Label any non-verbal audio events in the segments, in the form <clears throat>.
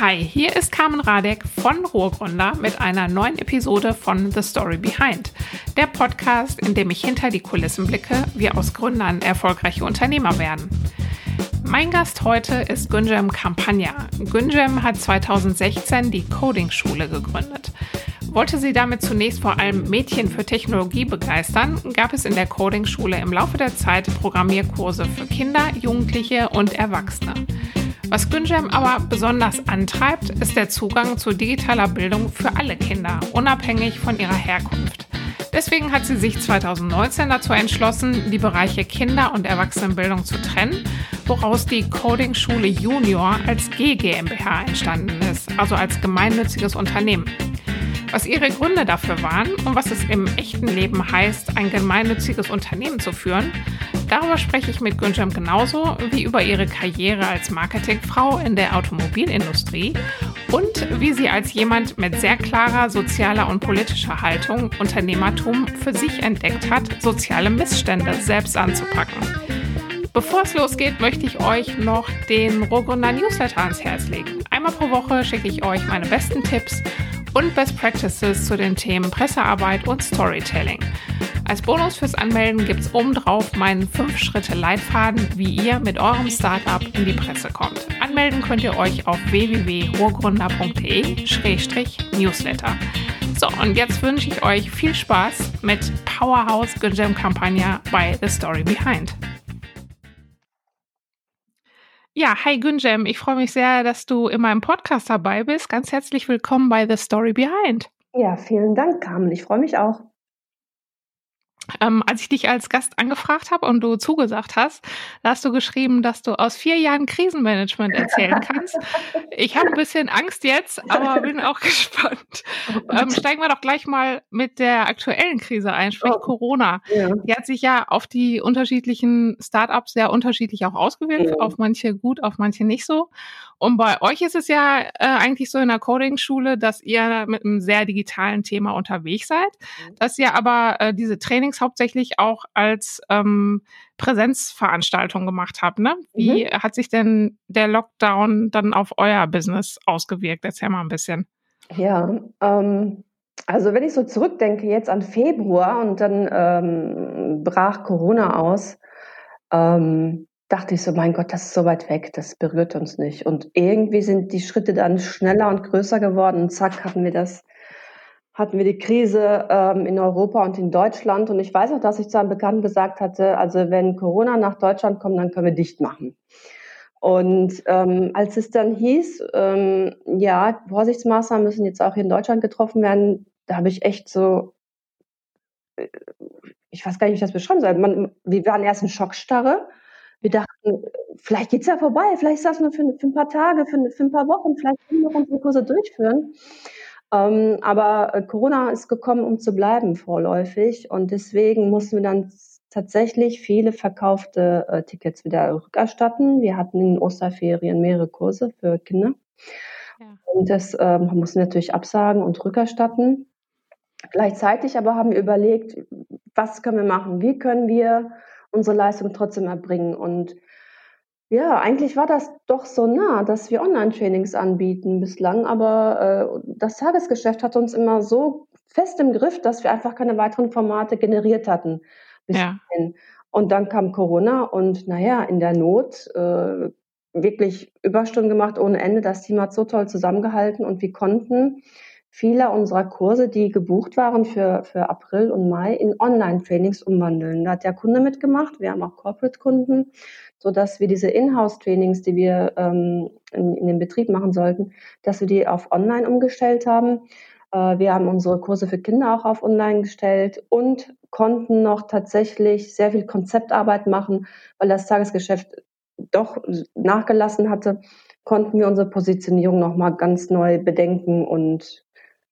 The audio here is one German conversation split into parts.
Hi, hier ist Carmen Radek von Ruhrgründer mit einer neuen Episode von The Story Behind, der Podcast, in dem ich hinter die Kulissen blicke, wie aus Gründern erfolgreiche Unternehmer werden. Mein Gast heute ist Günjem Campagna. Günjem hat 2016 die Coding-Schule gegründet. Wollte sie damit zunächst vor allem Mädchen für Technologie begeistern, gab es in der Coding-Schule im Laufe der Zeit Programmierkurse für Kinder, Jugendliche und Erwachsene. Was Günjem aber besonders antreibt, ist der Zugang zu digitaler Bildung für alle Kinder, unabhängig von ihrer Herkunft. Deswegen hat sie sich 2019 dazu entschlossen, die Bereiche Kinder- und Erwachsenenbildung zu trennen, woraus die Coding Schule Junior als GGMBH entstanden ist, also als gemeinnütziges Unternehmen. Was ihre Gründe dafür waren und was es im echten Leben heißt, ein gemeinnütziges Unternehmen zu führen, darüber spreche ich mit Günjam genauso wie über ihre Karriere als Marketingfrau in der Automobilindustrie und wie sie als jemand mit sehr klarer sozialer und politischer Haltung Unternehmertum für sich entdeckt hat, soziale Missstände selbst anzupacken. Bevor es losgeht, möchte ich euch noch den Rohgründer Newsletter ans Herz legen. Einmal pro Woche schicke ich euch meine besten Tipps und Best Practices zu den Themen Pressearbeit und Storytelling. Als Bonus fürs Anmelden gibt es obendrauf meinen 5-Schritte-Leitfaden, wie ihr mit eurem Startup in die Presse kommt. Anmelden könnt ihr euch auf www.rohrgründer.de-newsletter. So, und jetzt wünsche ich euch viel Spaß mit Powerhouse Gym Kampagne bei The Story Behind. Ja, hi Günjem, ich freue mich sehr, dass du in meinem Podcast dabei bist. Ganz herzlich willkommen bei The Story Behind. Ja, vielen Dank, Carmen. Ich freue mich auch. Ähm, als ich dich als Gast angefragt habe und du zugesagt hast, da hast du geschrieben, dass du aus vier Jahren Krisenmanagement erzählen kannst. Ich habe ein bisschen Angst jetzt, aber bin auch <laughs> gespannt. Oh ähm, steigen wir doch gleich mal mit der aktuellen Krise ein, sprich oh. Corona. Ja. Die hat sich ja auf die unterschiedlichen Startups sehr unterschiedlich auch ausgewirkt, ja. auf manche gut, auf manche nicht so. Und bei euch ist es ja äh, eigentlich so in der Coding-Schule, dass ihr mit einem sehr digitalen Thema unterwegs seid, mhm. dass ihr aber äh, diese Trainings hauptsächlich auch als ähm, Präsenzveranstaltung gemacht habt. Ne? Wie mhm. hat sich denn der Lockdown dann auf euer Business ausgewirkt? Erzähl mal ein bisschen. Ja, ähm, also wenn ich so zurückdenke jetzt an Februar und dann ähm, brach Corona aus, ähm, dachte ich so, mein Gott, das ist so weit weg, das berührt uns nicht. Und irgendwie sind die Schritte dann schneller und größer geworden und zack hatten wir das, hatten wir die Krise ähm, in Europa und in Deutschland. Und ich weiß auch, dass ich zu einem Bekannten gesagt hatte, also wenn Corona nach Deutschland kommt, dann können wir dicht machen. Und ähm, als es dann hieß, ähm, ja, Vorsichtsmaßnahmen müssen jetzt auch hier in Deutschland getroffen werden, da habe ich echt so, äh, ich weiß gar nicht, wie ich das beschreiben soll. Man, wir waren erst in Schockstarre wir dachten, vielleicht geht es ja vorbei, vielleicht ist das nur für, für ein paar Tage, für, für, ein paar Wochen, vielleicht können wir unsere Kurse durchführen. Ähm, aber äh, Corona ist gekommen, um zu bleiben vorläufig und deswegen mussten wir dann tatsächlich viele verkaufte äh, Tickets wieder rückerstatten. Wir hatten in den Osterferien mehrere Kurse für Kinder. Ja. Und das ähm, mussten wir natürlich absagen und rückerstatten. Gleichzeitig aber haben wir überlegt, was können wir machen? Wie können wir unsere Leistung trotzdem erbringen. Und ja, eigentlich war das doch so nah, dass wir Online-Trainings anbieten bislang, aber äh, das Tagesgeschäft hat uns immer so fest im Griff, dass wir einfach keine weiteren Formate generiert hatten. Ja. Und dann kam Corona und naja, in der Not äh, wirklich Überstunden gemacht ohne Ende. Das Team hat so toll zusammengehalten und wir konnten viele unserer Kurse, die gebucht waren für, für April und Mai, in Online-Trainings umwandeln. Da hat der Kunde mitgemacht. Wir haben auch Corporate-Kunden, sodass wir diese Inhouse-Trainings, die wir ähm, in, in den Betrieb machen sollten, dass wir die auf Online umgestellt haben. Äh, wir haben unsere Kurse für Kinder auch auf Online gestellt und konnten noch tatsächlich sehr viel Konzeptarbeit machen, weil das Tagesgeschäft doch nachgelassen hatte, konnten wir unsere Positionierung nochmal ganz neu bedenken und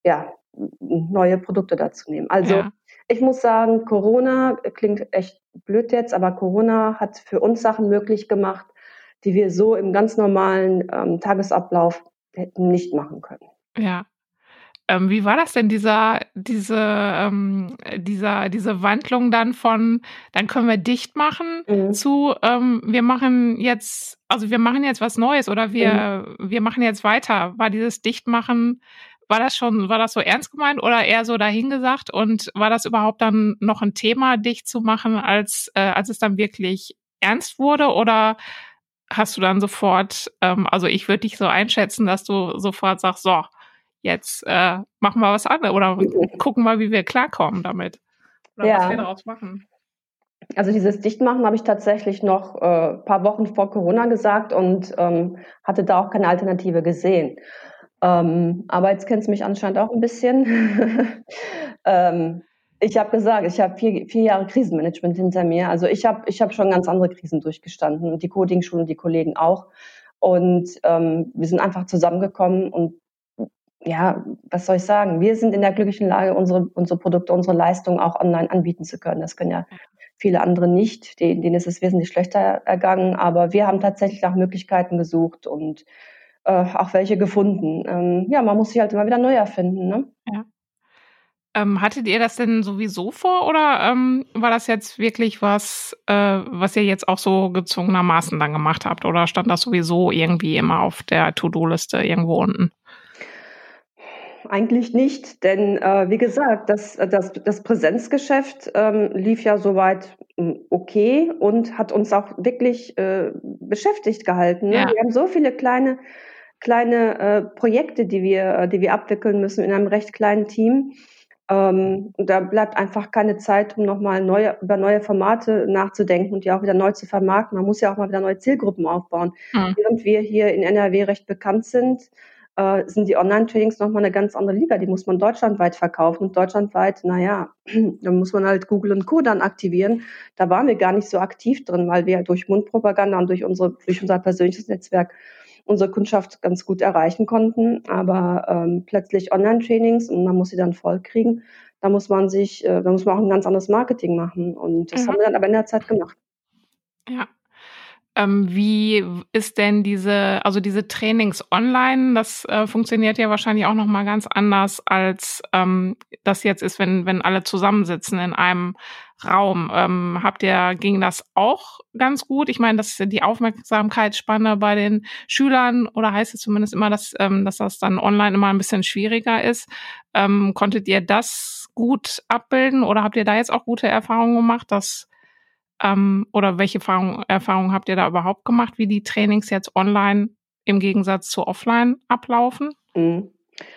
ja, neue Produkte dazu nehmen. Also ja. ich muss sagen, Corona klingt echt blöd jetzt, aber Corona hat für uns Sachen möglich gemacht, die wir so im ganz normalen ähm, Tagesablauf hätten nicht machen können. Ja. Ähm, wie war das denn, dieser, diese, ähm, dieser, diese Wandlung dann von, dann können wir dicht machen mhm. zu, ähm, wir machen jetzt, also wir machen jetzt was Neues oder wir, mhm. wir machen jetzt weiter. War dieses Dichtmachen, war das schon, war das so ernst gemeint oder eher so dahingesagt? Und war das überhaupt dann noch ein Thema, dicht zu machen, als, äh, als es dann wirklich ernst wurde? Oder hast du dann sofort, ähm, also ich würde dich so einschätzen, dass du sofort sagst, so, jetzt äh, machen wir was anderes oder <laughs> gucken wir, wie wir klarkommen damit. Oder ja. was wir daraus machen. Also dieses Dichtmachen habe ich tatsächlich noch ein äh, paar Wochen vor Corona gesagt und ähm, hatte da auch keine Alternative gesehen. Ähm, aber jetzt kennst du mich anscheinend auch ein bisschen. <laughs> ähm, ich habe gesagt, ich habe vier, vier Jahre Krisenmanagement hinter mir. Also ich habe ich hab schon ganz andere Krisen durchgestanden und die Coding-Schule und die Kollegen auch. Und ähm, wir sind einfach zusammengekommen und ja, was soll ich sagen? Wir sind in der glücklichen Lage, unsere, unsere Produkte, unsere Leistungen auch online anbieten zu können. Das können ja viele andere nicht. Denen ist es wesentlich schlechter ergangen. Aber wir haben tatsächlich nach Möglichkeiten gesucht und äh, auch welche gefunden. Ähm, ja, man muss sich halt immer wieder neu erfinden. Ne? Ja. Ähm, hattet ihr das denn sowieso vor oder ähm, war das jetzt wirklich was, äh, was ihr jetzt auch so gezwungenermaßen dann gemacht habt? Oder stand das sowieso irgendwie immer auf der To-Do-Liste irgendwo unten? Eigentlich nicht, denn äh, wie gesagt, das, das, das Präsenzgeschäft ähm, lief ja soweit hm, okay und hat uns auch wirklich äh, beschäftigt gehalten. Ne? Ja. Wir haben so viele kleine kleine äh, Projekte, die wir, äh, die wir abwickeln müssen in einem recht kleinen Team. Ähm, da bleibt einfach keine Zeit, um nochmal neue, über neue Formate nachzudenken und die auch wieder neu zu vermarkten. Man muss ja auch mal wieder neue Zielgruppen aufbauen. Mhm. Während wir hier in NRW recht bekannt sind, äh, sind die Online-Trainings nochmal eine ganz andere Liga. Die muss man deutschlandweit verkaufen. Und deutschlandweit, naja, <clears throat> da muss man halt Google und Co. dann aktivieren. Da waren wir gar nicht so aktiv drin, weil wir durch Mundpropaganda und durch, unsere, durch unser persönliches Netzwerk unsere Kundschaft ganz gut erreichen konnten. Aber ähm, plötzlich Online-Trainings und man muss sie dann voll kriegen. Da muss man sich, äh, da muss man auch ein ganz anderes Marketing machen. Und das mhm. haben wir dann aber in der Zeit gemacht. Ja, ähm, wie ist denn diese, also diese Trainings online? Das äh, funktioniert ja wahrscheinlich auch noch mal ganz anders als ähm, das jetzt ist, wenn wenn alle zusammensitzen in einem Raum. Ähm, habt ihr ging das auch ganz gut? Ich meine, dass die Aufmerksamkeitsspanne bei den Schülern oder heißt es zumindest immer, dass ähm, dass das dann online immer ein bisschen schwieriger ist. Ähm, konntet ihr das gut abbilden oder habt ihr da jetzt auch gute Erfahrungen gemacht, dass ähm, oder welche Erfahrungen Erfahrung habt ihr da überhaupt gemacht, wie die Trainings jetzt online im Gegensatz zu offline ablaufen? Mhm.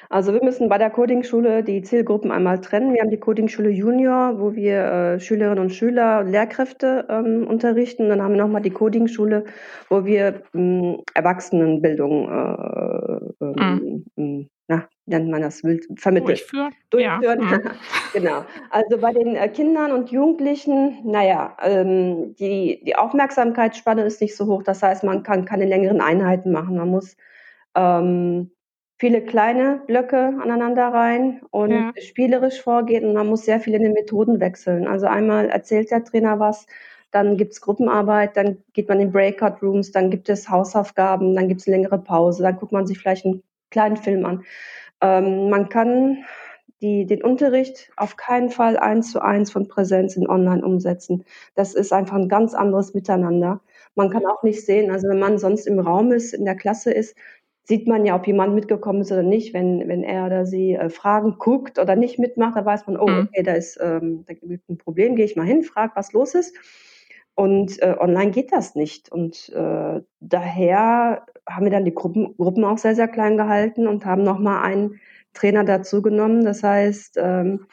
Also wir müssen bei der Coding-Schule die Zielgruppen einmal trennen. Wir haben die Coding-Schule Junior, wo wir äh, Schülerinnen und Schüler, Lehrkräfte ähm, unterrichten. Und dann haben wir nochmal die Coding-Schule, wo wir ähm, Erwachsenenbildung äh, ähm, mhm nennt man das, vermittelt. Durchführen. Durchführen. Ja. <laughs> Genau. Also bei den äh, Kindern und Jugendlichen, naja, ähm, die, die Aufmerksamkeitsspanne ist nicht so hoch. Das heißt, man kann keine längeren Einheiten machen. Man muss ähm, viele kleine Blöcke aneinander rein und ja. spielerisch vorgehen und man muss sehr viel in den Methoden wechseln. Also einmal erzählt der Trainer was, dann gibt es Gruppenarbeit, dann geht man in Breakout Rooms, dann gibt es Hausaufgaben, dann gibt es längere Pause, dann guckt man sich vielleicht einen kleinen Film an. Ähm, man kann die, den Unterricht auf keinen Fall eins zu eins von Präsenz in Online umsetzen. Das ist einfach ein ganz anderes Miteinander. Man kann auch nicht sehen, also wenn man sonst im Raum ist, in der Klasse ist, sieht man ja, ob jemand mitgekommen ist oder nicht. Wenn, wenn er oder sie äh, Fragen guckt oder nicht mitmacht, da weiß man, oh, mhm. okay, da ist, ähm, da gibt ein Problem, gehe ich mal hin, frage, was los ist. Und äh, online geht das nicht. Und äh, daher haben wir dann die Gruppen, Gruppen auch sehr, sehr klein gehalten und haben nochmal einen Trainer dazu genommen. Das heißt, ähm,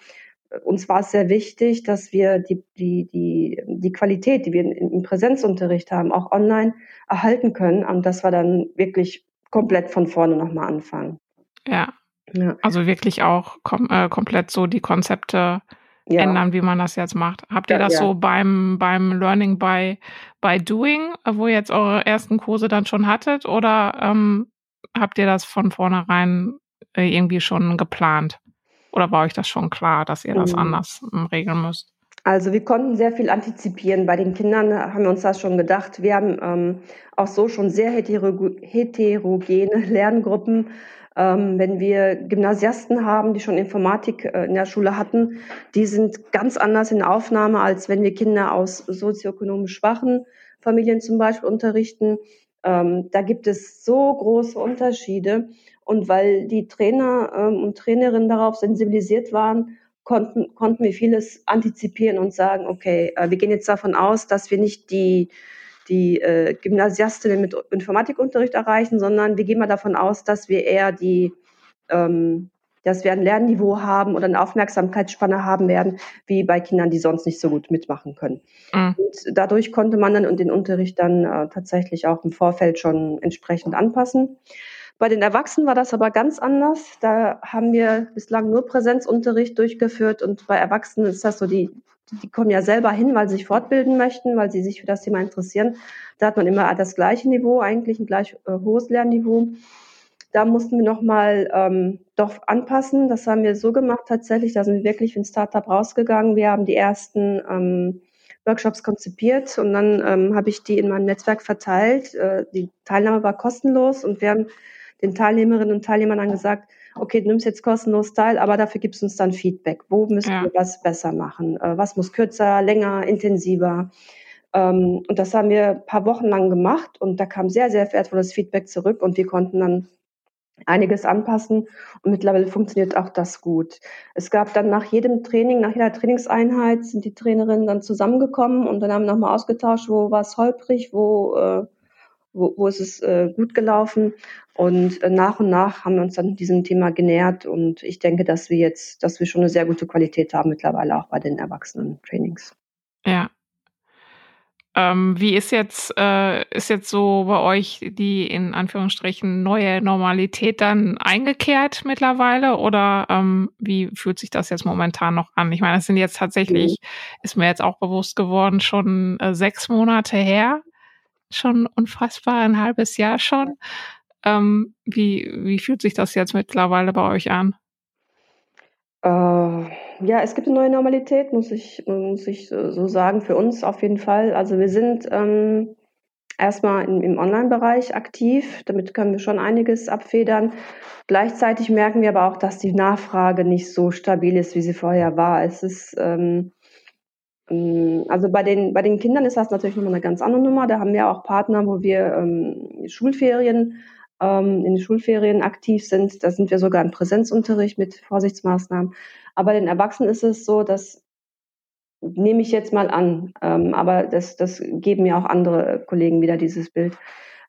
uns war es sehr wichtig, dass wir die, die, die, die Qualität, die wir im Präsenzunterricht haben, auch online erhalten können. Und das war dann wirklich komplett von vorne nochmal anfangen. Ja. ja. Also wirklich auch kom äh, komplett so die Konzepte ja. ändern, wie man das jetzt macht. Habt ihr ja, das ja. so beim, beim Learning by, by Doing, wo ihr jetzt eure ersten Kurse dann schon hattet, oder ähm, habt ihr das von vornherein äh, irgendwie schon geplant? Oder war euch das schon klar, dass ihr das mhm. anders ähm, regeln müsst? Also wir konnten sehr viel antizipieren. Bei den Kindern haben wir uns das schon gedacht. Wir haben ähm, auch so schon sehr heterogene <laughs> Lerngruppen. Ähm, wenn wir Gymnasiasten haben, die schon Informatik äh, in der Schule hatten, die sind ganz anders in Aufnahme, als wenn wir Kinder aus sozioökonomisch schwachen Familien zum Beispiel unterrichten. Ähm, da gibt es so große Unterschiede. Und weil die Trainer ähm, und Trainerinnen darauf sensibilisiert waren, konnten, konnten wir vieles antizipieren und sagen, okay, äh, wir gehen jetzt davon aus, dass wir nicht die, die äh, Gymnasiastinnen mit Informatikunterricht erreichen, sondern wir gehen mal davon aus, dass wir eher die, ähm, dass wir ein Lernniveau haben oder eine Aufmerksamkeitsspanne haben werden, wie bei Kindern, die sonst nicht so gut mitmachen können. Mhm. Und dadurch konnte man dann den Unterricht dann äh, tatsächlich auch im Vorfeld schon entsprechend anpassen. Bei den Erwachsenen war das aber ganz anders. Da haben wir bislang nur Präsenzunterricht durchgeführt und bei Erwachsenen ist das so, die, die kommen ja selber hin, weil sie sich fortbilden möchten, weil sie sich für das Thema interessieren. Da hat man immer das gleiche Niveau, eigentlich ein gleich äh, hohes Lernniveau. Da mussten wir nochmal ähm, doch anpassen. Das haben wir so gemacht tatsächlich. Da sind wir wirklich ein Startup rausgegangen. Wir haben die ersten ähm, Workshops konzipiert und dann ähm, habe ich die in meinem Netzwerk verteilt. Äh, die Teilnahme war kostenlos und wir haben den Teilnehmerinnen und Teilnehmern dann gesagt, okay, du nimmst jetzt kostenlos teil, aber dafür gibst du uns dann Feedback. Wo müssen ja. wir was besser machen? Äh, was muss kürzer, länger, intensiver? Ähm, und das haben wir ein paar Wochen lang gemacht und da kam sehr, sehr wertvolles Feedback zurück und wir konnten dann einiges anpassen und mittlerweile funktioniert auch das gut. Es gab dann nach jedem Training, nach jeder Trainingseinheit sind die Trainerinnen dann zusammengekommen und dann haben wir nochmal ausgetauscht, wo war es holprig, wo äh, wo, wo ist es äh, gut gelaufen. Und äh, nach und nach haben wir uns dann diesem Thema genähert. Und ich denke, dass wir jetzt, dass wir schon eine sehr gute Qualität haben mittlerweile auch bei den Erwachsenen-Trainings. Ja. Ähm, wie ist jetzt, äh, ist jetzt so bei euch die in Anführungsstrichen neue Normalität dann eingekehrt mittlerweile oder ähm, wie fühlt sich das jetzt momentan noch an? Ich meine, das sind jetzt tatsächlich, mhm. ist mir jetzt auch bewusst geworden, schon äh, sechs Monate her schon unfassbar, ein halbes Jahr schon. Ähm, wie, wie fühlt sich das jetzt mittlerweile bei euch an? Äh, ja, es gibt eine neue Normalität, muss ich, muss ich so sagen, für uns auf jeden Fall. Also wir sind ähm, erstmal im, im Online-Bereich aktiv, damit können wir schon einiges abfedern. Gleichzeitig merken wir aber auch, dass die Nachfrage nicht so stabil ist, wie sie vorher war. Es ist ähm, also bei den, bei den Kindern ist das natürlich nochmal eine ganz andere Nummer. Da haben wir auch Partner, wo wir ähm, Schulferien, ähm, in den Schulferien aktiv sind. Da sind wir sogar im Präsenzunterricht mit Vorsichtsmaßnahmen. Aber bei den Erwachsenen ist es so, dass nehme ich jetzt mal an, ähm, aber das, das geben mir auch andere Kollegen wieder dieses Bild.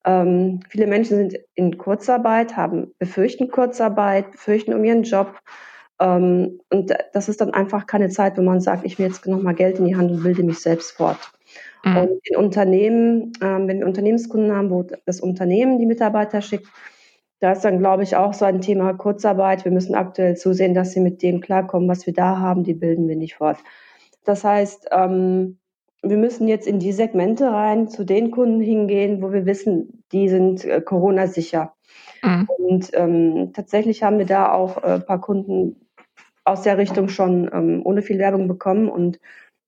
Ähm, viele Menschen sind in Kurzarbeit, haben befürchten Kurzarbeit, befürchten um ihren Job, ähm, und das ist dann einfach keine Zeit, wo man sagt, ich will jetzt nochmal Geld in die Hand und bilde mich selbst fort. Mhm. Und in Unternehmen, ähm, wenn wir Unternehmenskunden haben, wo das Unternehmen die Mitarbeiter schickt, da ist dann, glaube ich, auch so ein Thema Kurzarbeit. Wir müssen aktuell zusehen, dass sie mit dem klarkommen, was wir da haben, die bilden wir nicht fort. Das heißt, ähm, wir müssen jetzt in die Segmente rein, zu den Kunden hingehen, wo wir wissen, die sind äh, Corona-sicher. Mhm. Und ähm, tatsächlich haben wir da auch äh, ein paar Kunden aus der Richtung schon ähm, ohne viel Werbung bekommen. Und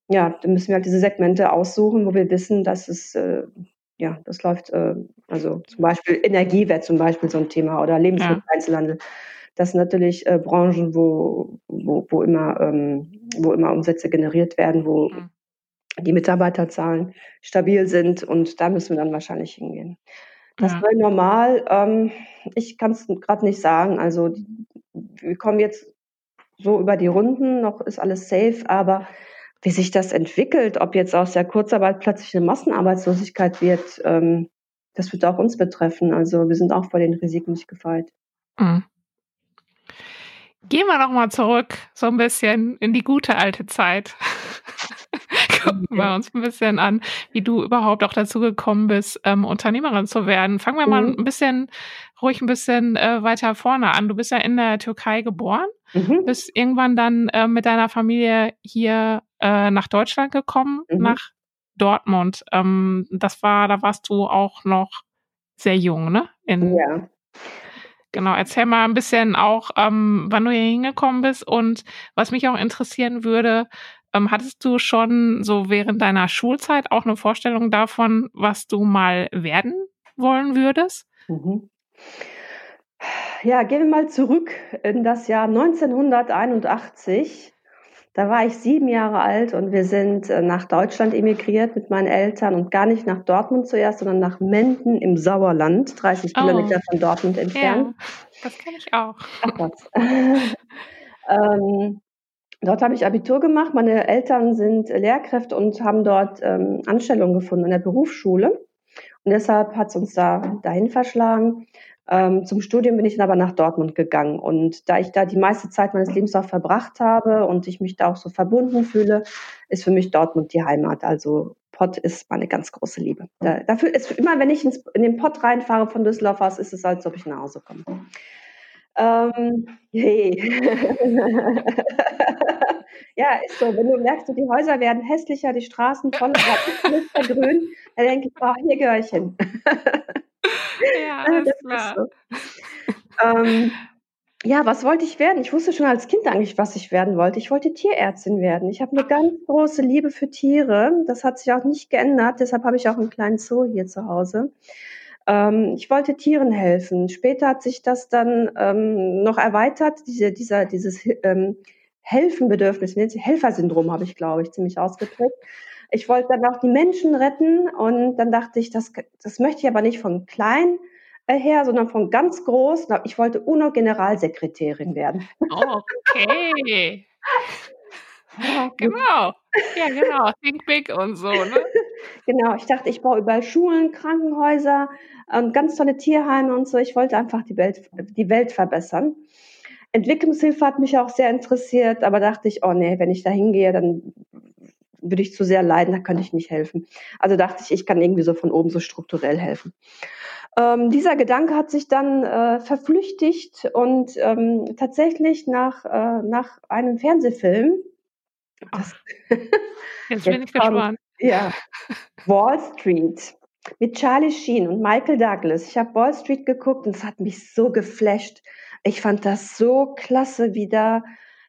ja, dann müssen wir halt diese Segmente aussuchen, wo wir wissen, dass es, äh, ja, das läuft, äh, also zum Beispiel Energie wäre zum Beispiel so ein Thema oder Lebensmitteleinzelhandel. Ja. Das sind natürlich äh, Branchen, wo, wo, wo, immer, ähm, wo immer Umsätze generiert werden, wo mhm. die Mitarbeiterzahlen stabil sind und da müssen wir dann wahrscheinlich hingehen. Das ja. neue Normal, ähm, ich kann es gerade nicht sagen. Also wir kommen jetzt so über die Runden, noch ist alles safe, aber wie sich das entwickelt, ob jetzt aus der Kurzarbeit plötzlich eine Massenarbeitslosigkeit wird, ähm, das wird auch uns betreffen. Also wir sind auch vor den Risiken nicht gefeit. Mhm. Gehen wir noch mal zurück, so ein bisschen in die gute alte Zeit. <laughs> Gucken wir uns ein bisschen an, wie du überhaupt auch dazu gekommen bist, ähm, Unternehmerin zu werden. Fangen wir mhm. mal ein bisschen, ruhig ein bisschen äh, weiter vorne an. Du bist ja in der Türkei geboren, mhm. bist irgendwann dann äh, mit deiner Familie hier äh, nach Deutschland gekommen, mhm. nach Dortmund. Ähm, das war, da warst du auch noch sehr jung, ne? In, ja. Genau, erzähl mal ein bisschen auch, ähm, wann du hier hingekommen bist und was mich auch interessieren würde, ähm, hattest du schon so während deiner Schulzeit auch eine Vorstellung davon, was du mal werden wollen würdest? Mhm. Ja, gehen wir mal zurück in das Jahr 1981. Da war ich sieben Jahre alt und wir sind äh, nach Deutschland emigriert mit meinen Eltern und gar nicht nach Dortmund zuerst, sondern nach Menden im Sauerland, 30 oh. Kilometer von Dortmund entfernt. Ja, das kenne ich auch. Ach was. <laughs> ähm, dort habe ich Abitur gemacht. Meine Eltern sind Lehrkräfte und haben dort ähm, Anstellungen gefunden in der Berufsschule. Und deshalb hat es uns da dahin verschlagen. Ähm, zum Studium bin ich dann aber nach Dortmund gegangen. Und da ich da die meiste Zeit meines Lebens auch verbracht habe und ich mich da auch so verbunden fühle, ist für mich Dortmund die Heimat. Also Pott ist meine ganz große Liebe. Da, dafür ist immer, wenn ich ins, in den Pott reinfahre von Düsseldorf aus, ist es, als ob ich nach Hause komme. Ähm, hey. <laughs> ja, ist so. Wenn du merkst, die Häuser werden hässlicher, die Straßen voller grün, dann denke ich, boah, hier gehöre ich hin. <laughs> <laughs> Ja, alles klar. So. ähm, ja, was wollte ich werden? Ich wusste schon als Kind eigentlich, was ich werden wollte. Ich wollte Tierärztin werden. Ich habe eine ganz große Liebe für Tiere. Das hat sich auch nicht geändert. Deshalb habe ich auch einen kleinen Zoo hier zu Hause. Ähm, ich wollte Tieren helfen. Später hat sich das dann ähm, noch erweitert, diese, dieser, dieses ähm, Helfenbedürfnis, Helfersyndrom habe ich, glaube ich, ziemlich ausgeprägt. Ich wollte dann auch die Menschen retten und dann dachte ich, das, das möchte ich aber nicht von klein äh, her, sondern von ganz groß. Ich wollte UNO-Generalsekretärin werden. Okay. <laughs> genau. Ja, genau. Think big und so, ne? genau. Ich dachte, ich baue überall Schulen, Krankenhäuser und ganz tolle Tierheime und so. Ich wollte einfach die Welt, die Welt verbessern. Entwicklungshilfe hat mich auch sehr interessiert, aber dachte ich, oh nee, wenn ich da hingehe, dann würde ich zu sehr leiden, da könnte ich nicht helfen. Also dachte ich, ich kann irgendwie so von oben so strukturell helfen. Ähm, dieser Gedanke hat sich dann äh, verflüchtigt und ähm, tatsächlich nach, äh, nach einem Fernsehfilm. Das, jetzt <laughs> bin ich gespannt. Ja, <laughs> Wall Street mit Charlie Sheen und Michael Douglas. Ich habe Wall Street geguckt und es hat mich so geflasht. Ich fand das so klasse, wie da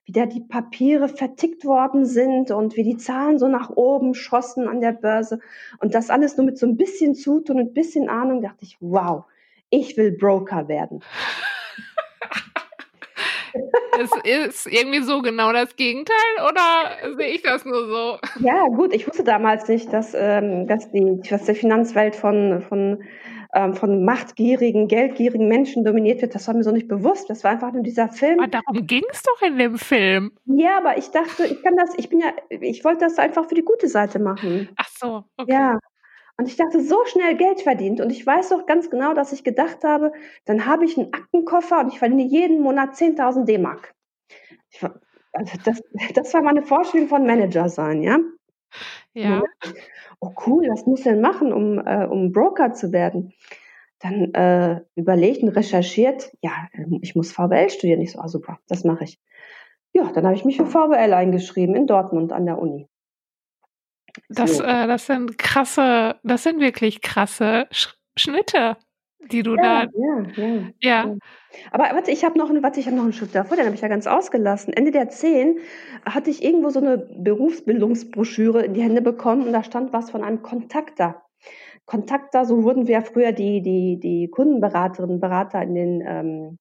wie da die Papiere vertickt worden sind und wie die Zahlen so nach oben schossen an der Börse und das alles nur mit so ein bisschen Zutun und ein bisschen Ahnung, dachte ich, wow, ich will Broker werden. <laughs> es ist irgendwie so genau das Gegenteil oder sehe ich das nur so? Ja, gut, ich wusste damals nicht, dass, ähm, dass, die, dass die Finanzwelt von, von ähm, von machtgierigen, geldgierigen Menschen dominiert wird, das war mir so nicht bewusst. Das war einfach nur dieser Film. Aber darum ging es doch in dem Film. Ja, aber ich dachte, ich kann das, ich bin ja, ich wollte das einfach für die gute Seite machen. Ach so, okay. Ja. Und ich dachte, so schnell Geld verdient. Und ich weiß doch ganz genau, dass ich gedacht habe, dann habe ich einen Aktenkoffer und ich verdiene jeden Monat 10.000 D-Mark. Also das, <laughs> das war meine Vorstellung von Manager sein, ja. Ja. Oh cool, was muss denn machen, um, äh, um Broker zu werden? Dann äh, überlegt und recherchiert, ja, ich muss VWL studieren. Ich so, ah super, das mache ich. Ja, dann habe ich mich für VWL eingeschrieben in Dortmund an der Uni. Das, äh, das sind krasse, das sind wirklich krasse Sch Schnitte die du ja, da. Ja, ja, ja. Aber warte, ich habe noch, warte, ich habe noch einen Schritt davor, den habe ich ja ganz ausgelassen. Ende der 10 hatte ich irgendwo so eine Berufsbildungsbroschüre in die Hände bekommen und da stand was von einem Kontakter. Kontakter, so wurden wir ja früher die, die, die Kundenberaterinnen, Berater in den ähm,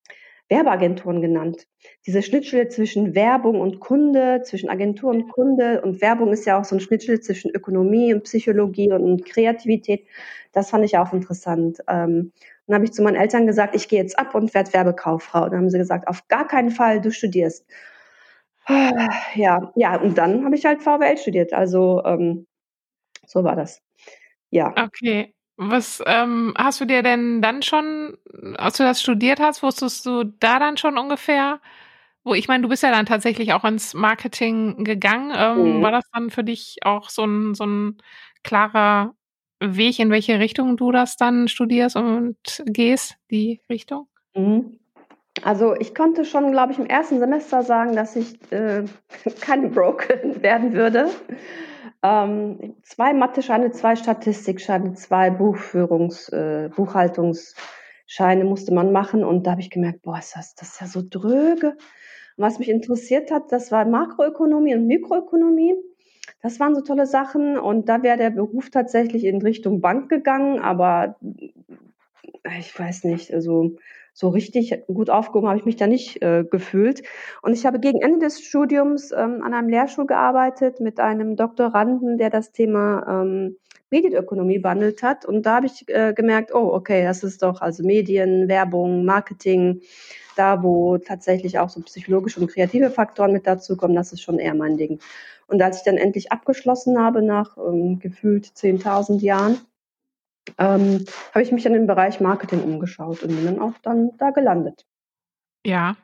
Werbeagenturen genannt. Diese Schnittstelle zwischen Werbung und Kunde, zwischen Agentur und Kunde und Werbung ist ja auch so eine Schnittstelle zwischen Ökonomie und Psychologie und Kreativität. Das fand ich auch interessant. Ähm, dann habe ich zu meinen Eltern gesagt, ich gehe jetzt ab und werde Werbekauffrau. Und dann haben sie gesagt, auf gar keinen Fall, du studierst. <sighs> Ja, ja, und dann habe ich halt VWL studiert. Also ähm, so war das. Ja. Okay. Was ähm, hast du dir denn dann schon, als du das studiert hast, wusstest du da dann schon ungefähr, wo ich meine, du bist ja dann tatsächlich auch ins Marketing gegangen. Ähm, mhm. War das dann für dich auch so ein, so ein klarer Weg, in welche Richtung du das dann studierst und gehst, die Richtung? Mhm. Also ich konnte schon, glaube ich, im ersten Semester sagen, dass ich äh, <laughs> keine Broker <laughs> werden würde. Ähm, zwei Mathe-Scheine, zwei Statistikscheine, zwei Buchführungs-, äh, Buchhaltungsscheine musste man machen. Und da habe ich gemerkt, boah, ist das, das ist ja so dröge. Was mich interessiert hat, das war Makroökonomie und Mikroökonomie. Das waren so tolle Sachen und da wäre der Beruf tatsächlich in Richtung Bank gegangen, aber ich weiß nicht, also so richtig gut aufgehoben habe ich mich da nicht äh, gefühlt. Und ich habe gegen Ende des Studiums ähm, an einem Lehrstuhl gearbeitet mit einem Doktoranden, der das Thema ähm, Medienökonomie behandelt hat. Und da habe ich äh, gemerkt, oh, okay, das ist doch also Medien, Werbung, Marketing, da wo tatsächlich auch so psychologische und kreative Faktoren mit dazu kommen, das ist schon eher mein Ding. Und als ich dann endlich abgeschlossen habe nach ähm, gefühlt 10.000 Jahren, ähm, habe ich mich dann im Bereich Marketing umgeschaut und bin dann auch dann da gelandet. Ja.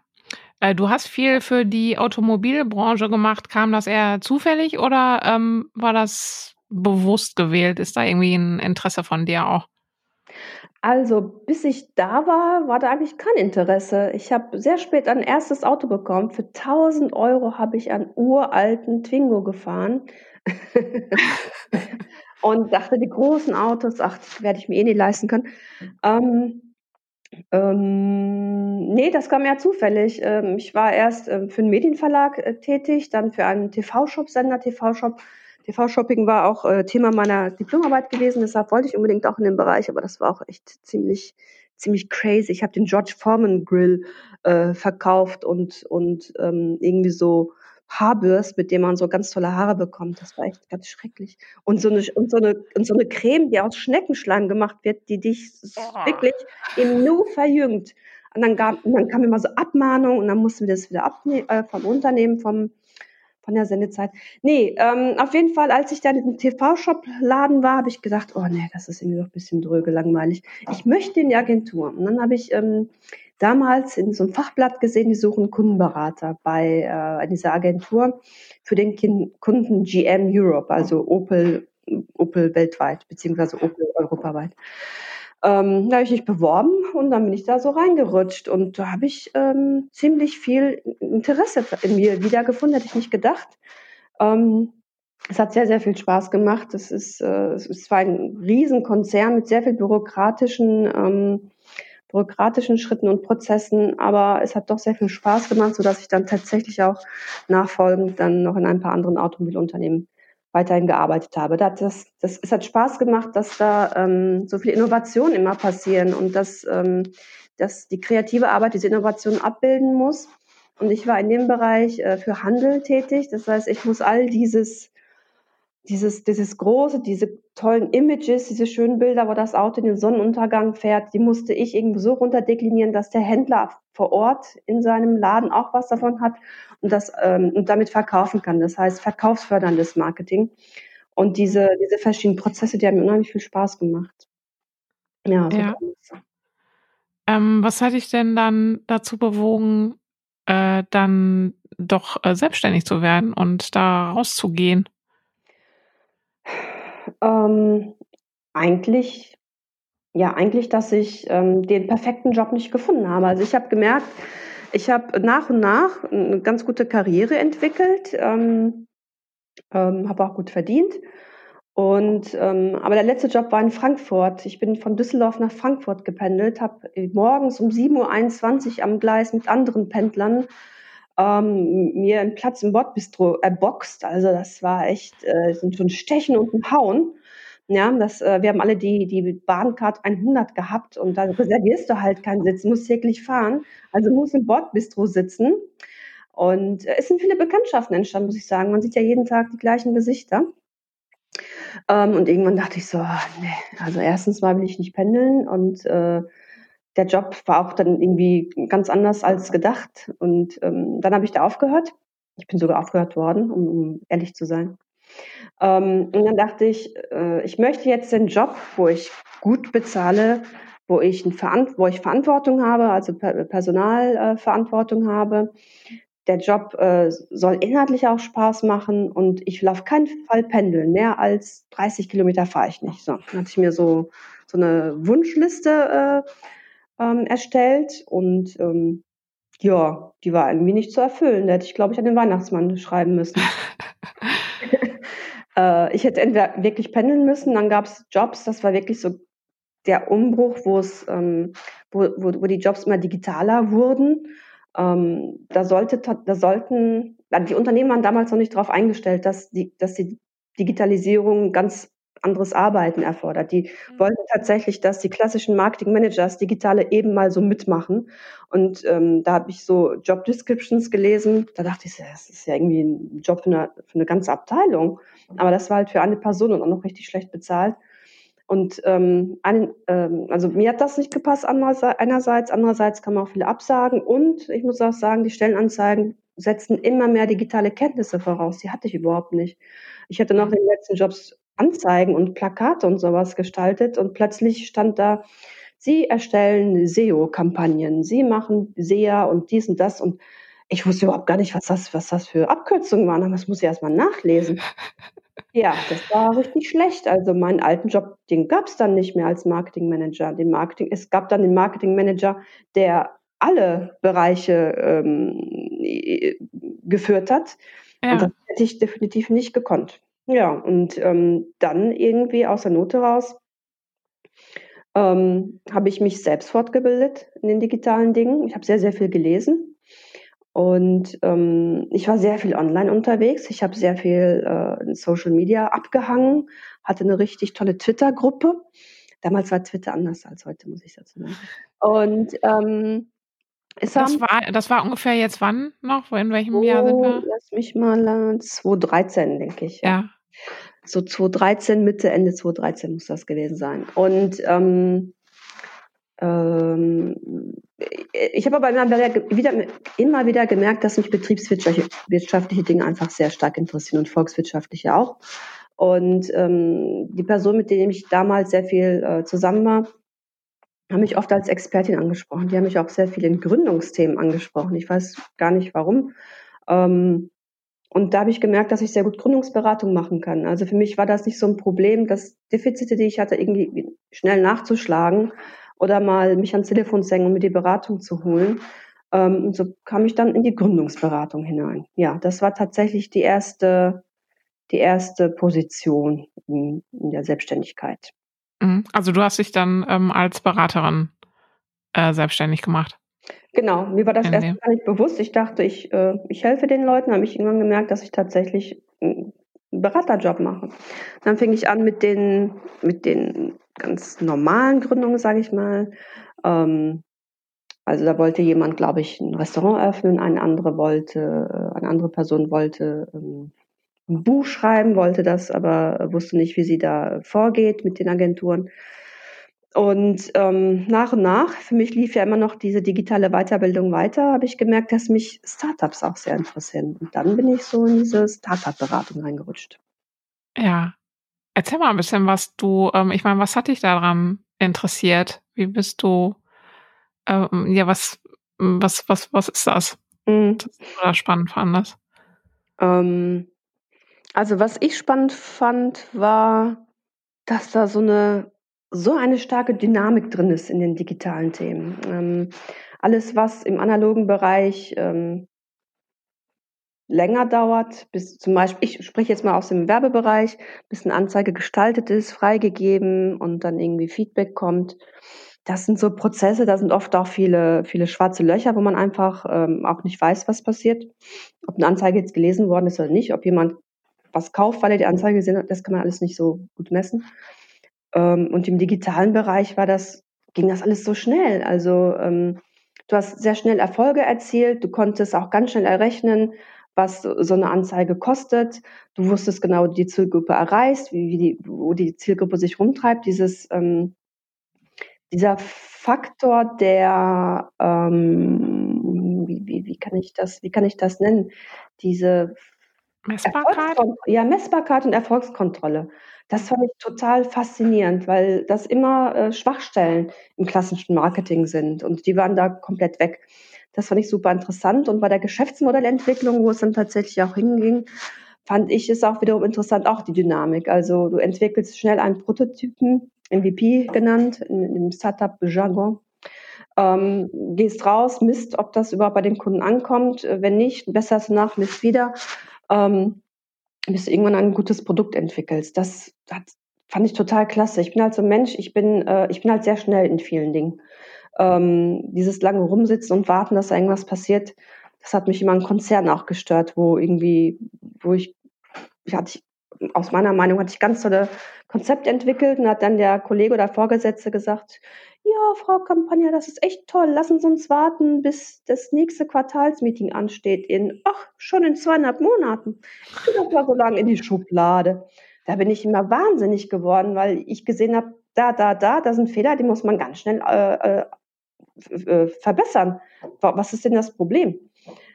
Äh, du hast viel für die Automobilbranche gemacht. Kam das eher zufällig oder ähm, war das bewusst gewählt? Ist da irgendwie ein Interesse von dir auch? Also, bis ich da war, war da eigentlich kein Interesse. Ich habe sehr spät ein erstes Auto bekommen. Für 1000 Euro habe ich einen uralten Twingo gefahren. <laughs> und dachte, die großen Autos, ach, werde ich mir eh nicht leisten können. Ähm, ähm, nee, das kam ja zufällig. Ähm, ich war erst ähm, für einen Medienverlag äh, tätig, dann für einen TV-Shop-Sender. TV-Shop, TV-Shopping war auch äh, Thema meiner Diplomarbeit gewesen, deshalb wollte ich unbedingt auch in den Bereich, aber das war auch echt ziemlich, ziemlich crazy. Ich habe den George Foreman Grill äh, verkauft und, und ähm, irgendwie so Haarbürst, mit dem man so ganz tolle Haare bekommt. Das war echt ganz schrecklich. Und so eine, und so eine, und so eine Creme, die aus Schneckenschleim gemacht wird, die dich oh. wirklich im Nu verjüngt. Und dann, gab, und dann kam immer so Abmahnung und dann mussten wir das wieder abnehmen, äh, vom Unternehmen, vom, von der Sendezeit. Nee, ähm, auf jeden Fall, als ich da in diesem TV-Shop-Laden war, habe ich gedacht, oh nee, das ist irgendwie doch ein bisschen dröge, langweilig. Ich möchte in die Agentur. Und dann habe ich ähm, damals in so einem Fachblatt gesehen, die suchen Kundenberater bei äh, dieser Agentur für den Kunden GM Europe, also Opel, Opel weltweit, beziehungsweise Opel europaweit. Ähm, da habe ich mich beworben und dann bin ich da so reingerutscht und da habe ich ähm, ziemlich viel Interesse in mir wiedergefunden, hätte ich nicht gedacht. Ähm, es hat sehr, sehr viel Spaß gemacht. Es ist, äh, es ist zwar ein Riesenkonzern mit sehr viel bürokratischen ähm, bürokratischen Schritten und Prozessen, aber es hat doch sehr viel Spaß gemacht, so dass ich dann tatsächlich auch nachfolgend dann noch in ein paar anderen Automobilunternehmen weiterhin gearbeitet habe. Das, das, das, es hat Spaß gemacht, dass da ähm, so viele Innovationen immer passieren und dass, ähm, dass die kreative Arbeit diese Innovation abbilden muss. Und ich war in dem Bereich äh, für Handel tätig. Das heißt, ich muss all dieses dieses, dieses große, diese tollen Images, diese schönen Bilder, wo das Auto in den Sonnenuntergang fährt, die musste ich irgendwie so runterdeklinieren, dass der Händler vor Ort in seinem Laden auch was davon hat und das ähm, und damit verkaufen kann. Das heißt verkaufsförderndes Marketing. Und diese, diese verschiedenen Prozesse, die haben mir unheimlich viel Spaß gemacht. Ja. So ja. Ähm, was hat dich denn dann dazu bewogen, äh, dann doch äh, selbstständig zu werden und da rauszugehen? Ähm, eigentlich ja, eigentlich, dass ich, ähm, den perfekten Job nicht gefunden habe. Also, ich habe gemerkt, ich habe nach und nach eine ganz gute Karriere entwickelt, ähm, ähm, habe auch gut verdient und, ähm aber der letzte Job war in Frankfurt. Ich bin von Düsseldorf nach Frankfurt gependelt, habe morgens um 7:21 Uhr am Gleis mit anderen Pendlern ähm, mir einen Platz im Bordbistro erboxt. Also das war echt äh, sind schon Stechen und ein Hauen. Ja, das, äh, wir haben alle die, die Bahncard 100 gehabt und da reservierst du halt keinen Sitz, musst täglich fahren. Also musst im Bordbistro sitzen. Und äh, es sind viele Bekanntschaften entstanden, muss ich sagen. Man sieht ja jeden Tag die gleichen Gesichter. Ähm, und irgendwann dachte ich so, nee, also erstens mal will ich nicht pendeln und äh, der Job war auch dann irgendwie ganz anders als gedacht. Und ähm, dann habe ich da aufgehört. Ich bin sogar aufgehört worden, um, um ehrlich zu sein. Ähm, und dann dachte ich, äh, ich möchte jetzt den Job, wo ich gut bezahle, wo ich, ein wo ich Verantwortung habe, also Personalverantwortung äh, habe. Der Job äh, soll inhaltlich auch Spaß machen und ich will auf keinen Fall pendeln. Mehr als 30 Kilometer fahre ich nicht. So, dann hatte ich mir so, so eine Wunschliste äh, ähm, erstellt und ähm, ja, die war irgendwie nicht zu erfüllen. Da hätte ich, glaube ich, an den Weihnachtsmann schreiben müssen. <laughs> äh, ich hätte entweder wirklich pendeln müssen, dann gab es Jobs, das war wirklich so der Umbruch, wo es, ähm, wo, wo, wo die Jobs immer digitaler wurden. Ähm, da sollte, da sollten, die Unternehmen waren damals noch nicht darauf eingestellt, dass die, dass die Digitalisierung ganz anderes Arbeiten erfordert. Die mhm. wollten tatsächlich, dass die klassischen Marketing-Managers digitale eben mal so mitmachen. Und ähm, da habe ich so Job Descriptions gelesen. Da dachte ich, das ist ja irgendwie ein Job für eine, für eine ganze Abteilung. Aber das war halt für eine Person und auch noch richtig schlecht bezahlt. Und ähm, ein, ähm, also mir hat das nicht gepasst einerseits, andererseits kann man auch viele absagen. Und ich muss auch sagen, die Stellenanzeigen setzen immer mehr digitale Kenntnisse voraus. Die hatte ich überhaupt nicht. Ich hatte noch in den letzten Jobs Anzeigen und Plakate und sowas gestaltet und plötzlich stand da, Sie erstellen SEO-Kampagnen, Sie machen SEA und dies und das und ich wusste überhaupt gar nicht, was das, was das für Abkürzungen waren, aber das muss ich erstmal nachlesen. <laughs> Ja, das war richtig schlecht. Also meinen alten Job, den gab es dann nicht mehr als Marketingmanager. Den Marketing, es gab dann den Marketingmanager, der alle Bereiche ähm, geführt hat. Ja. Und das hätte ich definitiv nicht gekonnt. Ja, und ähm, dann irgendwie aus der Note raus ähm, habe ich mich selbst fortgebildet in den digitalen Dingen. Ich habe sehr, sehr viel gelesen und ähm, ich war sehr viel online unterwegs. Ich habe sehr viel äh, in Social Media abgehangen, hatte eine richtig tolle Twitter-Gruppe. Damals war Twitter anders als heute, muss ich dazu sagen. Und ähm, das war, das war ungefähr jetzt wann noch? In welchem oh, Jahr sind wir? Lass mich mal 2013, denke ich. Ja so 2013, Mitte, Ende 2013 muss das gewesen sein. Und ähm, ähm, ich habe aber immer wieder, immer wieder gemerkt, dass mich betriebswirtschaftliche Dinge einfach sehr stark interessieren und volkswirtschaftliche auch. Und ähm, die Person, mit denen ich damals sehr viel äh, zusammen war, haben mich oft als Expertin angesprochen. Die haben mich auch sehr viel in Gründungsthemen angesprochen. Ich weiß gar nicht warum. Ähm, und da habe ich gemerkt, dass ich sehr gut Gründungsberatung machen kann. Also für mich war das nicht so ein Problem, dass Defizite, die ich hatte, irgendwie schnell nachzuschlagen oder mal mich ans Telefon zu hängen und mir die Beratung zu holen. Ähm, und so kam ich dann in die Gründungsberatung hinein. Ja, das war tatsächlich die erste, die erste Position in, in der Selbstständigkeit. Mhm. Also du hast dich dann ähm, als Beraterin äh, selbstständig gemacht. Genau, mir war das ja, erst gar nicht bewusst. Ich dachte, ich, äh, ich helfe den Leuten, habe ich irgendwann gemerkt, dass ich tatsächlich einen Beraterjob mache. Dann fing ich an mit den, mit den ganz normalen Gründungen, sage ich mal. Ähm, also da wollte jemand, glaube ich, ein Restaurant öffnen, eine andere wollte, äh, eine andere Person wollte ähm, ein Buch schreiben, wollte das, aber wusste nicht, wie sie da vorgeht mit den Agenturen. Und ähm, nach und nach, für mich lief ja immer noch diese digitale Weiterbildung weiter, habe ich gemerkt, dass mich Startups auch sehr interessieren. Und dann bin ich so in diese Startup-Beratung reingerutscht. Ja. Erzähl mal ein bisschen, was du, ähm, ich meine, was hat dich daran interessiert? Wie bist du, ähm, ja, was, was, was, was ist das? Mhm. Das oder spannend fandest? Ähm, also, was ich spannend fand, war, dass da so eine so eine starke Dynamik drin ist in den digitalen Themen. Ähm, alles, was im analogen Bereich ähm, länger dauert, bis zum Beispiel, ich spreche jetzt mal aus dem Werbebereich, bis eine Anzeige gestaltet ist, freigegeben und dann irgendwie Feedback kommt. Das sind so Prozesse, da sind oft auch viele, viele schwarze Löcher, wo man einfach ähm, auch nicht weiß, was passiert. Ob eine Anzeige jetzt gelesen worden ist oder nicht, ob jemand was kauft, weil er die Anzeige gesehen hat, das kann man alles nicht so gut messen. Ähm, und im digitalen Bereich war das, ging das alles so schnell. Also ähm, du hast sehr schnell Erfolge erzielt, du konntest auch ganz schnell errechnen, was so eine Anzeige kostet. Du wusstest genau, die Zielgruppe erreicht, wie, wie die, wo die Zielgruppe sich rumtreibt. Dieses, ähm, dieser Faktor der, ähm, wie, wie, wie, kann ich das, wie kann ich das nennen? Diese Messbarkeit? Ja, Messbarkeit und Erfolgskontrolle. Das fand ich total faszinierend, weil das immer äh, Schwachstellen im klassischen Marketing sind und die waren da komplett weg. Das fand ich super interessant und bei der Geschäftsmodellentwicklung, wo es dann tatsächlich auch hinging, fand ich es auch wiederum interessant, auch die Dynamik. Also du entwickelst schnell einen Prototypen, MVP genannt, in, in dem Startup-Jargon, ähm, gehst raus, misst, ob das überhaupt bei den Kunden ankommt. Wenn nicht, besserst du nach, misst wieder. Ähm, bis du irgendwann ein gutes Produkt entwickelst. Das, das fand ich total klasse. Ich bin halt so ein Mensch, ich bin, äh, ich bin halt sehr schnell in vielen Dingen. Ähm, dieses lange Rumsitzen und Warten, dass da irgendwas passiert, das hat mich immer in Konzernen auch gestört, wo irgendwie, wo ich, ich hatte aus meiner Meinung hatte ich ganz tolle Konzepte entwickelt und hat dann der Kollege oder Vorgesetzte gesagt, ja, Frau Campagna, das ist echt toll. Lassen Sie uns warten, bis das nächste Quartalsmeeting ansteht in, ach, schon in zweieinhalb Monaten. Ich tue das mal so lange in die Schublade. Da bin ich immer wahnsinnig geworden, weil ich gesehen habe, da, da, da, da sind Fehler, die muss man ganz schnell äh, äh, verbessern. Was ist denn das Problem?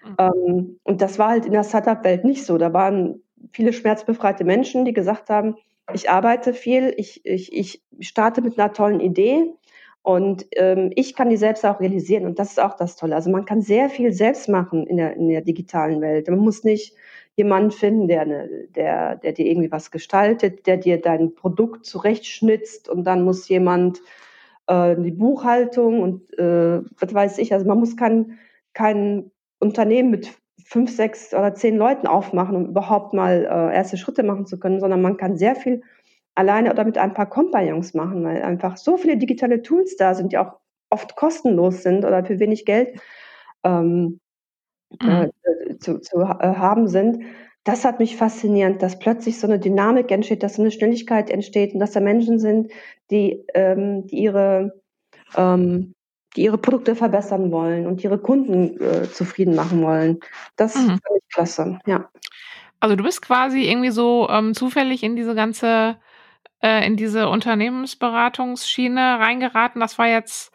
Mhm. Ähm, und das war halt in der Startup-Welt nicht so. Da waren viele schmerzbefreite Menschen, die gesagt haben, ich arbeite viel, ich, ich, ich starte mit einer tollen Idee und ähm, ich kann die selbst auch realisieren. Und das ist auch das Tolle. Also man kann sehr viel selbst machen in der, in der digitalen Welt. Man muss nicht jemanden finden, der, eine, der, der dir irgendwie was gestaltet, der dir dein Produkt zurechtschnitzt und dann muss jemand äh, die Buchhaltung und äh, was weiß ich. Also man muss kein, kein Unternehmen mit fünf, sechs oder zehn Leuten aufmachen, um überhaupt mal äh, erste Schritte machen zu können, sondern man kann sehr viel alleine oder mit ein paar Kompagnons machen, weil einfach so viele digitale Tools da sind, die auch oft kostenlos sind oder für wenig Geld ähm, äh, mhm. zu, zu äh, haben sind. Das hat mich faszinierend, dass plötzlich so eine Dynamik entsteht, dass so eine Schnelligkeit entsteht und dass da Menschen sind, die, ähm, die ihre ähm, die ihre Produkte verbessern wollen und ihre Kunden äh, zufrieden machen wollen. Das mhm. finde ich klasse, ja. Also du bist quasi irgendwie so ähm, zufällig in diese ganze, äh, in diese Unternehmensberatungsschiene reingeraten. Das war jetzt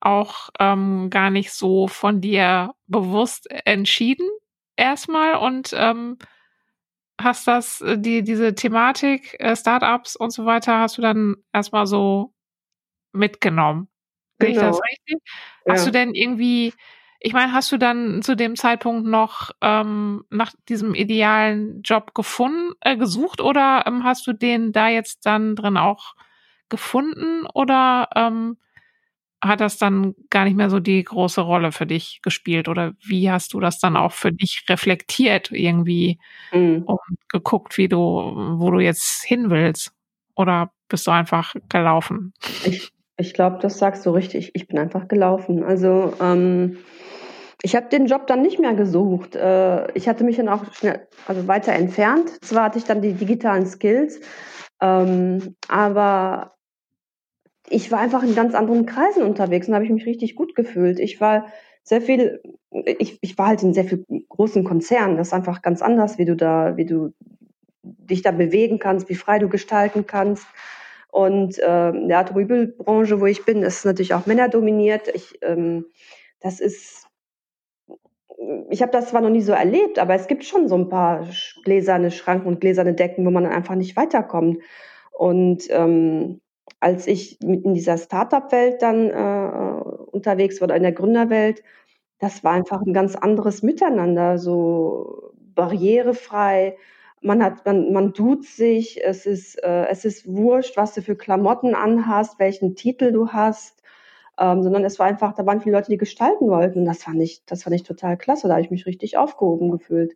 auch ähm, gar nicht so von dir bewusst entschieden erstmal und ähm, hast das, äh, die, diese Thematik, äh, Startups und so weiter, hast du dann erstmal so mitgenommen. Sehe ich das genau. richtig? Hast du denn irgendwie, ich meine, hast du dann zu dem Zeitpunkt noch ähm, nach diesem idealen Job gefunden, äh, gesucht oder ähm, hast du den da jetzt dann drin auch gefunden oder ähm, hat das dann gar nicht mehr so die große Rolle für dich gespielt oder wie hast du das dann auch für dich reflektiert irgendwie mhm. und geguckt, wie du, wo du jetzt hin willst? Oder bist du einfach gelaufen? Ich, ich glaube, das sagst du richtig. Ich bin einfach gelaufen. Also ähm, ich habe den Job dann nicht mehr gesucht. Äh, ich hatte mich dann auch schnell, also weiter entfernt. Zwar hatte ich dann die digitalen Skills, ähm, aber ich war einfach in ganz anderen Kreisen unterwegs und habe ich mich richtig gut gefühlt. Ich war sehr viel, ich, ich war halt in sehr viel großen Konzernen. Das ist einfach ganz anders, wie du da, wie du dich da bewegen kannst, wie frei du gestalten kannst. Und äh, der Automobilbranche, wo ich bin, ist natürlich auch männerdominiert. Ich, ähm, das ist, ich habe das zwar noch nie so erlebt, aber es gibt schon so ein paar gläserne Schranken und gläserne Decken, wo man einfach nicht weiterkommt. Und ähm, als ich in dieser Startup-Welt dann äh, unterwegs war, in der Gründerwelt, das war einfach ein ganz anderes Miteinander, so barrierefrei man hat, man, man tut sich, es ist, äh, es ist wurscht, was du für Klamotten anhast, welchen Titel du hast, ähm, sondern es war einfach, da waren viele Leute, die gestalten wollten. Das fand ich, das fand ich total klasse. Da habe ich mich richtig aufgehoben gefühlt.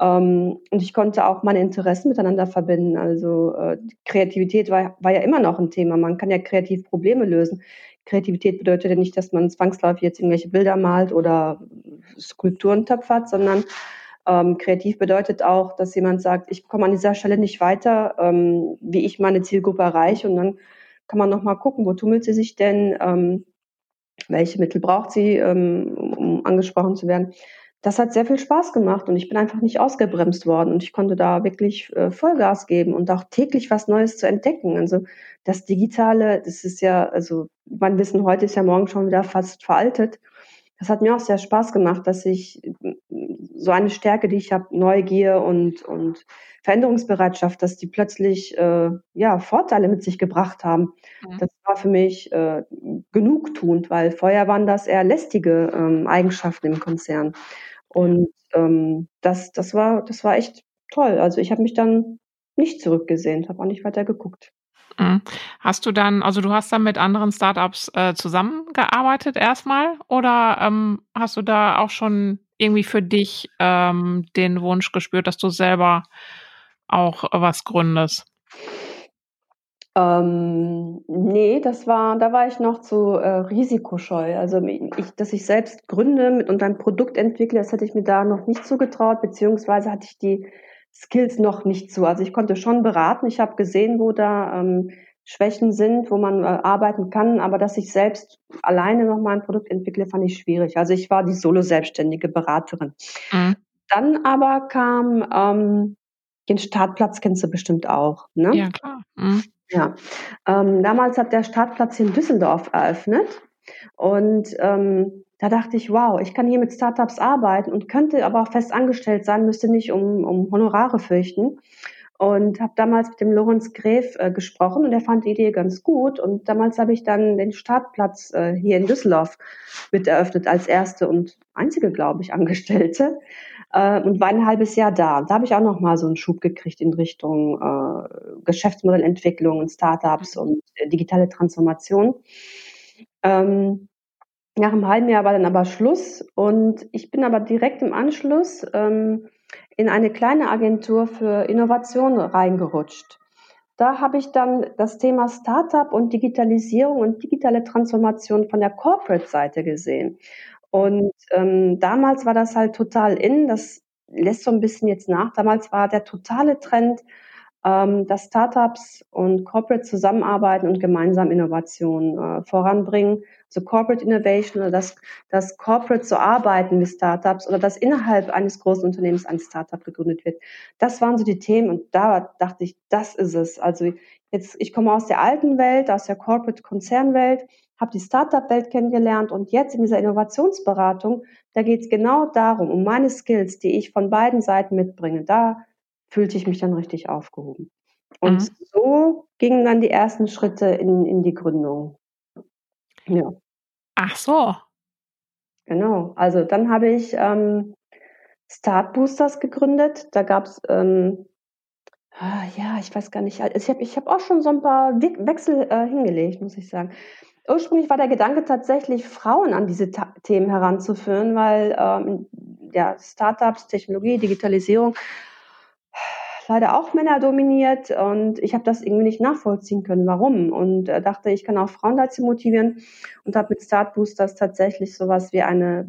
Ähm, und ich konnte auch meine Interessen miteinander verbinden. Also äh, Kreativität war, war ja immer noch ein Thema. Man kann ja kreativ Probleme lösen. Kreativität bedeutet ja nicht, dass man zwangsläufig jetzt irgendwelche Bilder malt oder Skulpturen töpfert, sondern ähm, kreativ bedeutet auch, dass jemand sagt, ich komme an dieser Stelle nicht weiter, ähm, wie ich meine Zielgruppe erreiche. Und dann kann man nochmal gucken, wo tummelt sie sich denn, ähm, welche Mittel braucht sie, ähm, um angesprochen zu werden. Das hat sehr viel Spaß gemacht und ich bin einfach nicht ausgebremst worden und ich konnte da wirklich äh, Vollgas geben und auch täglich was Neues zu entdecken. Also das Digitale, das ist ja, also mein Wissen heute ist ja morgen schon wieder fast veraltet das hat mir auch sehr Spaß gemacht, dass ich so eine Stärke, die ich habe, Neugier und, und Veränderungsbereitschaft, dass die plötzlich äh, ja, Vorteile mit sich gebracht haben. Mhm. Das war für mich äh, genugtuend, weil vorher waren das eher lästige ähm, Eigenschaften im Konzern. Und ähm, das, das, war, das war echt toll. Also ich habe mich dann nicht zurückgesehen, habe auch nicht weiter geguckt. Mhm. Hast du dann, also du hast dann mit anderen Startups äh, zusammengearbeitet erstmal oder ähm, hast du da auch schon irgendwie für dich ähm, den Wunsch gespürt, dass du selber auch was gründest? Ähm, nee, das war, da war ich noch zu äh, risikoscheu. Also ich, dass ich selbst gründe und ein Produkt entwickle, das hätte ich mir da noch nicht zugetraut, beziehungsweise hatte ich die Skills noch nicht zu. Also ich konnte schon beraten, ich habe gesehen, wo da ähm, Schwächen sind, wo man äh, arbeiten kann, aber dass ich selbst alleine noch mal ein Produkt entwickle, fand ich schwierig. Also ich war die solo-selbstständige Beraterin. Mhm. Dann aber kam ähm, den Startplatz kennst du bestimmt auch, ne? Ja, klar. Mhm. Ja. Ähm, damals hat der Startplatz in Düsseldorf eröffnet und ähm, da dachte ich, wow, ich kann hier mit Startups arbeiten und könnte aber auch fest angestellt sein, müsste nicht um, um Honorare fürchten. Und habe damals mit dem Lorenz Gräf äh, gesprochen und er fand die Idee ganz gut. Und damals habe ich dann den Startplatz äh, hier in Düsseldorf mit eröffnet als erste und einzige, glaube ich, Angestellte äh, und war ein halbes Jahr da. Da habe ich auch noch mal so einen Schub gekriegt in Richtung äh, Geschäftsmodellentwicklung und Startups und äh, digitale Transformation. Ähm, nach einem halben Jahr war dann aber Schluss und ich bin aber direkt im Anschluss ähm, in eine kleine Agentur für Innovation reingerutscht. Da habe ich dann das Thema Startup und Digitalisierung und digitale Transformation von der Corporate-Seite gesehen. Und ähm, damals war das halt total in, das lässt so ein bisschen jetzt nach. Damals war der totale Trend, dass Startups und Corporate zusammenarbeiten und gemeinsam Innovationen äh, voranbringen. So Corporate Innovation oder dass, dass Corporate so arbeiten mit Startups oder dass innerhalb eines großen Unternehmens ein Startup gegründet wird. Das waren so die Themen und da dachte ich, das ist es. Also jetzt, ich komme aus der alten Welt, aus der Corporate Konzernwelt, habe die Startup-Welt kennengelernt und jetzt in dieser Innovationsberatung, da geht es genau darum, um meine Skills, die ich von beiden Seiten mitbringe. Da fühlte ich mich dann richtig aufgehoben. Und mhm. so gingen dann die ersten Schritte in, in die Gründung. Ja. Ach so. Genau. Also dann habe ich ähm, Start Boosters gegründet. Da gab es, ähm, ah, ja, ich weiß gar nicht, also ich habe ich hab auch schon so ein paar Wechsel äh, hingelegt, muss ich sagen. Ursprünglich war der Gedanke tatsächlich, Frauen an diese Ta Themen heranzuführen, weil ähm, ja, Startups, Technologie, Digitalisierung leider auch Männer dominiert und ich habe das irgendwie nicht nachvollziehen können, warum. Und äh, dachte, ich kann auch Frauen dazu motivieren und habe mit Start Boosters tatsächlich sowas wie eine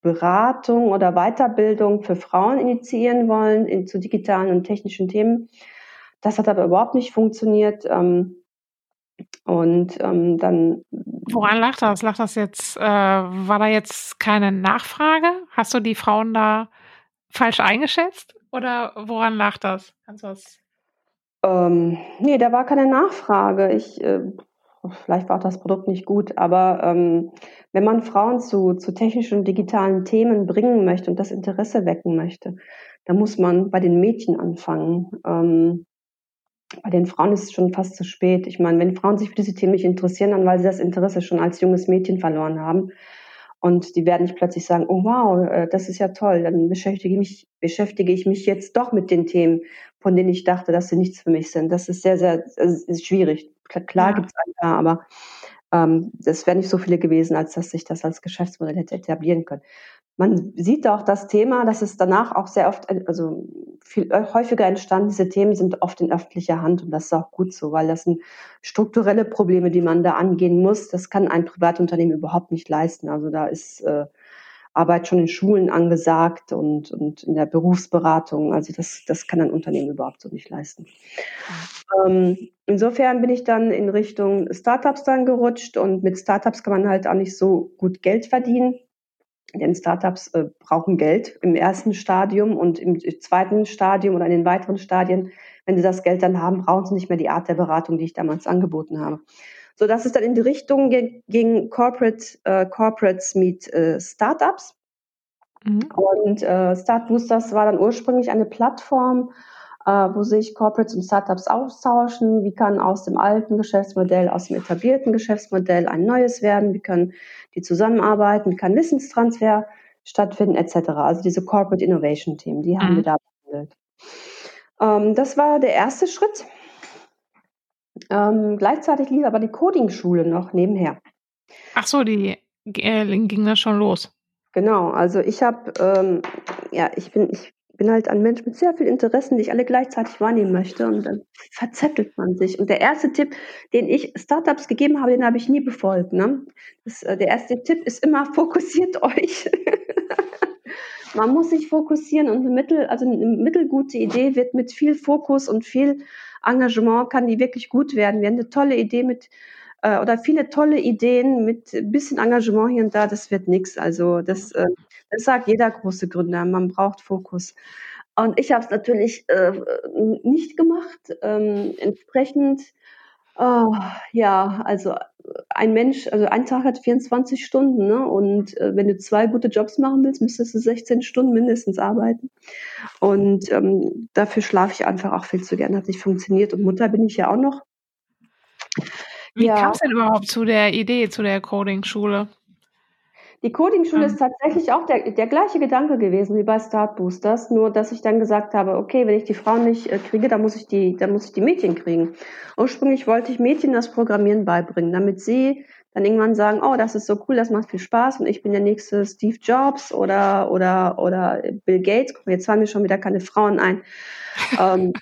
Beratung oder Weiterbildung für Frauen initiieren wollen in, zu digitalen und technischen Themen. Das hat aber überhaupt nicht funktioniert. Ähm, und ähm, dann. Woran lag das? Lag das jetzt, äh, war da jetzt keine Nachfrage? Hast du die Frauen da falsch eingeschätzt? Oder woran lag das? Kannst du was? Ähm, nee, da war keine Nachfrage. Ich, äh, vielleicht war auch das Produkt nicht gut, aber ähm, wenn man Frauen zu, zu technischen und digitalen Themen bringen möchte und das Interesse wecken möchte, dann muss man bei den Mädchen anfangen. Ähm, bei den Frauen ist es schon fast zu spät. Ich meine, wenn Frauen sich für diese Themen nicht interessieren, dann weil sie das Interesse schon als junges Mädchen verloren haben. Und die werden nicht plötzlich sagen, oh wow, äh, das ist ja toll, dann beschäftige ich mich, beschäftige ich mich jetzt doch mit den Themen, von denen ich dachte, dass sie nichts für mich sind. Das ist sehr, sehr ist schwierig. Klar ja. gibt es ein paar, aber ähm, das wären nicht so viele gewesen, als dass sich das als Geschäftsmodell hätte etablieren können man sieht auch das Thema, dass es danach auch sehr oft, also viel häufiger entstanden. Diese Themen sind oft in öffentlicher Hand und das ist auch gut so, weil das sind strukturelle Probleme, die man da angehen muss. Das kann ein Privatunternehmen überhaupt nicht leisten. Also da ist äh, Arbeit schon in Schulen angesagt und, und in der Berufsberatung. Also das, das kann ein Unternehmen überhaupt so nicht leisten. Ähm, insofern bin ich dann in Richtung Startups dann gerutscht und mit Startups kann man halt auch nicht so gut Geld verdienen denn Startups äh, brauchen Geld im ersten Stadium und im zweiten Stadium oder in den weiteren Stadien, wenn sie das Geld dann haben, brauchen sie nicht mehr die Art der Beratung, die ich damals angeboten habe. So dass es dann in die Richtung ging, Corporate, äh, Corporates meet äh, Startups. Mhm. Und äh, Start Boosters war dann ursprünglich eine Plattform, wo sich Corporates und Startups austauschen. Wie kann aus dem alten Geschäftsmodell, aus dem etablierten Geschäftsmodell ein neues werden? Wie können die zusammenarbeiten? Wie kann Wissenstransfer stattfinden, etc. Also diese Corporate Innovation Themen, die haben mhm. wir da behandelt. Ähm, das war der erste Schritt. Ähm, gleichzeitig lief aber die Coding-Schule noch nebenher. Ach so, die äh, ging das schon los. Genau, also ich habe, ähm, ja, ich bin, ich bin halt ein Mensch mit sehr vielen Interessen, die ich alle gleichzeitig wahrnehmen möchte und dann verzettelt man sich. Und der erste Tipp, den ich Startups gegeben habe, den habe ich nie befolgt. Ne? Das, äh, der erste Tipp ist immer, <laughs> fokussiert euch. <laughs> man muss sich fokussieren und eine mittel, also eine mittelgute Idee wird mit viel Fokus und viel Engagement kann die wirklich gut werden. Wir haben eine tolle Idee mit äh, oder viele tolle Ideen mit ein bisschen Engagement hier und da, das wird nichts. Also das, äh, das sagt jeder große Gründer, man braucht Fokus. Und ich habe es natürlich äh, nicht gemacht. Ähm, entsprechend, oh, ja, also ein Mensch, also ein Tag hat 24 Stunden, ne? Und äh, wenn du zwei gute Jobs machen willst, müsstest du 16 Stunden mindestens arbeiten. Und ähm, dafür schlafe ich einfach auch viel zu gern. Hat nicht funktioniert. Und Mutter bin ich ja auch noch. Wie ja. kam es denn überhaupt zu der Idee, zu der Coding-Schule? Die Coding-Schule ähm. ist tatsächlich auch der, der gleiche Gedanke gewesen wie bei Start Boosters, nur dass ich dann gesagt habe, okay, wenn ich die Frauen nicht äh, kriege, dann muss ich die, dann muss ich die Mädchen kriegen. Ursprünglich wollte ich Mädchen das Programmieren beibringen, damit sie dann irgendwann sagen, oh, das ist so cool, das macht viel Spaß und ich bin der nächste Steve Jobs oder oder oder Bill Gates. Jetzt fallen mir schon wieder keine Frauen ein. ähm,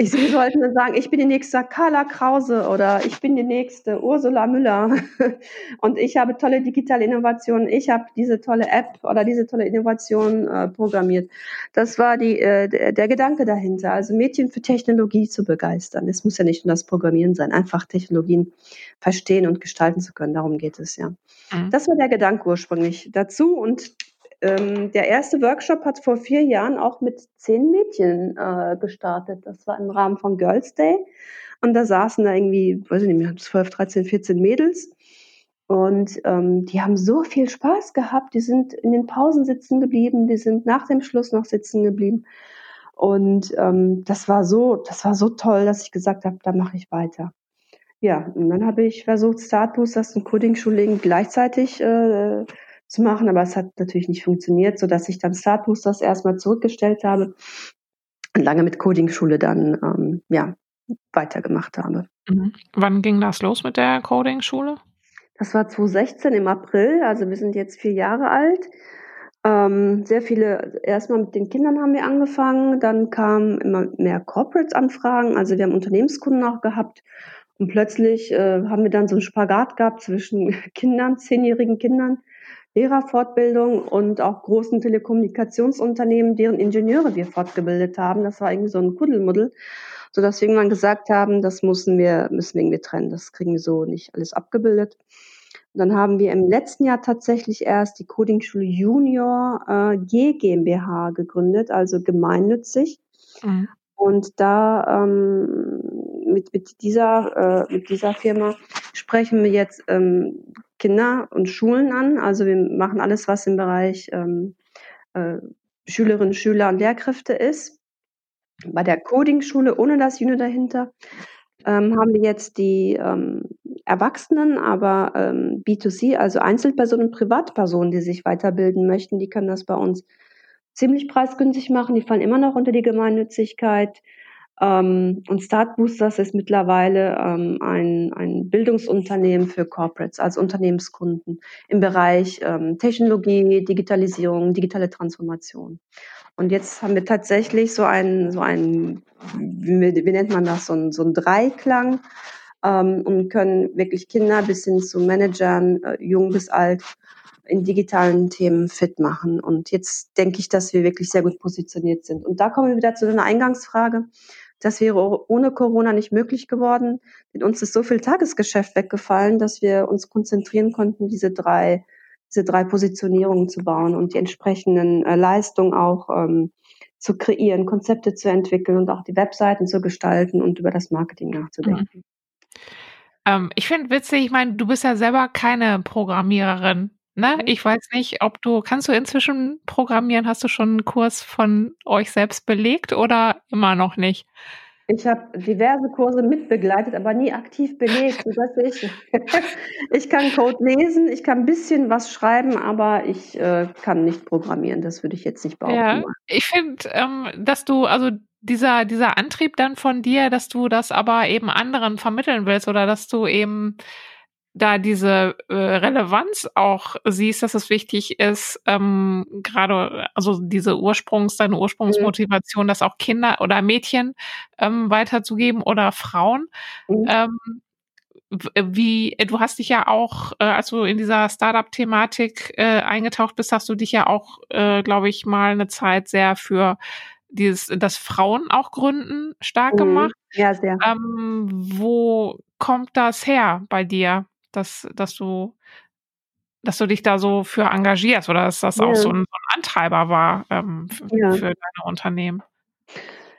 ich, Sie sollten dann sagen, ich bin die nächste Carla Krause oder ich bin die nächste Ursula Müller <laughs> und ich habe tolle digitale Innovationen, ich habe diese tolle App oder diese tolle Innovation äh, programmiert. Das war die, äh, der, der Gedanke dahinter, also Mädchen für Technologie zu begeistern. Es muss ja nicht nur das Programmieren sein, einfach Technologien verstehen und gestalten zu können. Darum geht es ja. Mhm. Das war der Gedanke ursprünglich dazu und ähm, der erste Workshop hat vor vier Jahren auch mit zehn Mädchen äh, gestartet. Das war im Rahmen von Girls Day. Und da saßen da irgendwie, weiß ich nicht mehr, 12, 13, 14 Mädels. Und ähm, die haben so viel Spaß gehabt. Die sind in den Pausen sitzen geblieben. Die sind nach dem Schluss noch sitzen geblieben. Und ähm, das war so, das war so toll, dass ich gesagt habe, da mache ich weiter. Ja, und dann habe ich versucht, Startboost, das ein Coding-Schullegen gleichzeitig äh, zu machen, aber es hat natürlich nicht funktioniert, so dass ich dann Start Boosters erstmal zurückgestellt habe und lange mit Coding-Schule dann ähm, ja weitergemacht habe. Mhm. Wann ging das los mit der Coding-Schule? Das war 2016 im April, also wir sind jetzt vier Jahre alt. Ähm, sehr viele, erstmal mit den Kindern haben wir angefangen, dann kamen immer mehr Corporate-Anfragen, also wir haben Unternehmenskunden auch gehabt und plötzlich äh, haben wir dann so einen Spagat gehabt zwischen <laughs> Kindern, zehnjährigen Kindern, Lehrerfortbildung und auch großen Telekommunikationsunternehmen, deren Ingenieure wir fortgebildet haben. Das war irgendwie so ein Kuddelmuddel, sodass wir irgendwann gesagt haben, das müssen wir, müssen wir irgendwie trennen. Das kriegen wir so nicht alles abgebildet. Und dann haben wir im letzten Jahr tatsächlich erst die Codingschule Junior äh, G GmbH gegründet, also gemeinnützig. Mhm. Und da ähm, mit, mit, dieser, äh, mit dieser Firma sprechen wir jetzt ähm, Kinder und Schulen an. Also wir machen alles, was im Bereich ähm, äh, Schülerinnen, Schüler und Lehrkräfte ist. Bei der Coding-Schule ohne das Unit dahinter ähm, haben wir jetzt die ähm, Erwachsenen, aber ähm, B2C, also Einzelpersonen, Privatpersonen, die sich weiterbilden möchten, die können das bei uns ziemlich preisgünstig machen. Die fallen immer noch unter die Gemeinnützigkeit. Ähm, und Start Boosters ist mittlerweile ähm, ein, ein Bildungsunternehmen für Corporates, also Unternehmenskunden im Bereich ähm, Technologie, Digitalisierung, digitale Transformation. Und jetzt haben wir tatsächlich so einen, so einen, wie, wie nennt man das, so ein, so ein Dreiklang ähm, und können wirklich Kinder bis hin zu Managern, äh, jung bis alt, in digitalen Themen fit machen. Und jetzt denke ich, dass wir wirklich sehr gut positioniert sind. Und da kommen wir wieder zu deiner Eingangsfrage. Das wäre ohne Corona nicht möglich geworden. Denn uns ist so viel Tagesgeschäft weggefallen, dass wir uns konzentrieren konnten, diese drei, diese drei Positionierungen zu bauen und die entsprechenden äh, Leistungen auch ähm, zu kreieren, Konzepte zu entwickeln und auch die Webseiten zu gestalten und über das Marketing nachzudenken. Mhm. Ähm, ich finde witzig, ich meine, du bist ja selber keine Programmiererin. Ne? Mhm. Ich weiß nicht, ob du, kannst du inzwischen programmieren? Hast du schon einen Kurs von euch selbst belegt oder immer noch nicht? Ich habe diverse Kurse mitbegleitet, aber nie aktiv belegt. <laughs> ich, <laughs> ich kann Code lesen, ich kann ein bisschen was schreiben, aber ich äh, kann nicht programmieren. Das würde ich jetzt nicht behaupten. Ja, ich finde, ähm, dass du, also dieser, dieser Antrieb dann von dir, dass du das aber eben anderen vermitteln willst oder dass du eben da diese äh, Relevanz auch siehst, dass es wichtig ist, ähm, gerade also diese Ursprungs, deine Ursprungsmotivation, mhm. das auch Kinder oder Mädchen ähm, weiterzugeben oder Frauen. Mhm. Ähm, wie, du hast dich ja auch, äh, als du in dieser Startup-Thematik äh, eingetaucht bist, hast du dich ja auch, äh, glaube ich, mal eine Zeit sehr für dieses, das Frauen auch gründen stark mhm. gemacht. Ja, sehr. Ähm, wo kommt das her bei dir, dass, dass du, dass du dich da so für engagierst oder dass das ja. auch so ein, so ein, Antreiber war ähm, ja. für deine Unternehmen?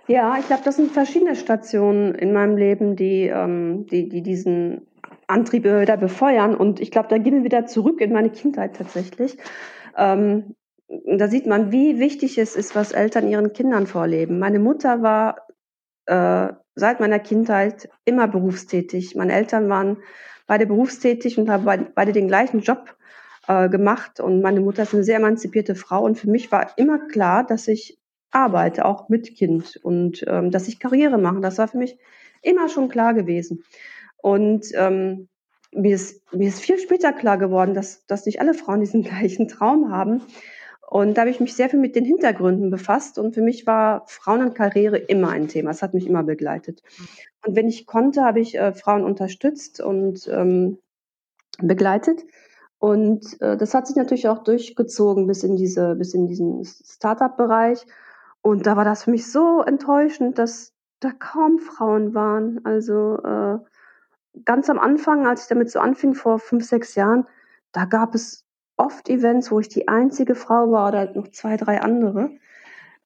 Ja, ich glaube, das sind verschiedene Stationen in meinem Leben, die, ähm, die, die diesen Antrieb wieder befeuern. Und ich glaube, da gehen wir wieder zurück in meine Kindheit tatsächlich. Ähm, da sieht man, wie wichtig es ist, was Eltern ihren Kindern vorleben. Meine Mutter war äh, seit meiner Kindheit immer berufstätig. Meine Eltern waren beide berufstätig und haben beide den gleichen Job äh, gemacht. Und meine Mutter ist eine sehr emanzipierte Frau. Und für mich war immer klar, dass ich arbeite, auch mit Kind und ähm, dass ich Karriere mache. Das war für mich immer schon klar gewesen. Und ähm, mir, ist, mir ist viel später klar geworden, dass, dass nicht alle Frauen diesen <laughs> gleichen Traum haben. Und da habe ich mich sehr viel mit den Hintergründen befasst. Und für mich war Frauen und Karriere immer ein Thema. Es hat mich immer begleitet. Und wenn ich konnte, habe ich äh, Frauen unterstützt und ähm, begleitet. Und äh, das hat sich natürlich auch durchgezogen bis in diese, bis in diesen Startup-Bereich. Und da war das für mich so enttäuschend, dass da kaum Frauen waren. Also äh, ganz am Anfang, als ich damit so anfing, vor fünf, sechs Jahren, da gab es oft Events, wo ich die einzige Frau war oder noch zwei, drei andere.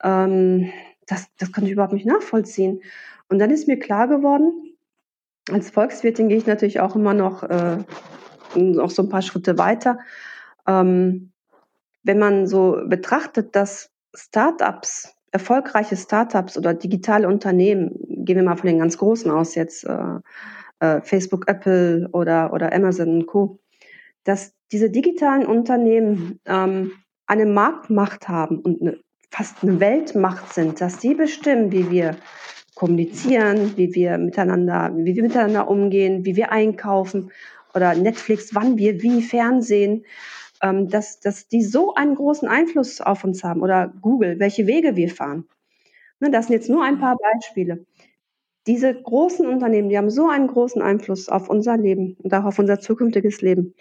Ähm, das, das konnte ich überhaupt nicht nachvollziehen. Und dann ist mir klar geworden, als Volkswirtin gehe ich natürlich auch immer noch, äh, noch so ein paar Schritte weiter. Ähm, wenn man so betrachtet, dass Startups, erfolgreiche Startups oder digitale Unternehmen, gehen wir mal von den ganz großen aus jetzt, äh, äh, Facebook, Apple oder, oder Amazon und Co., dass diese digitalen Unternehmen ähm, eine Marktmacht haben und eine, fast eine Weltmacht sind, dass die bestimmen, wie wir kommunizieren, wie wir miteinander, wie wir miteinander umgehen, wie wir einkaufen oder Netflix, wann wir wie Fernsehen, ähm, dass, dass die so einen großen Einfluss auf uns haben oder Google, welche Wege wir fahren. Ne, das sind jetzt nur ein paar Beispiele. Diese großen Unternehmen, die haben so einen großen Einfluss auf unser Leben und auch auf unser zukünftiges Leben.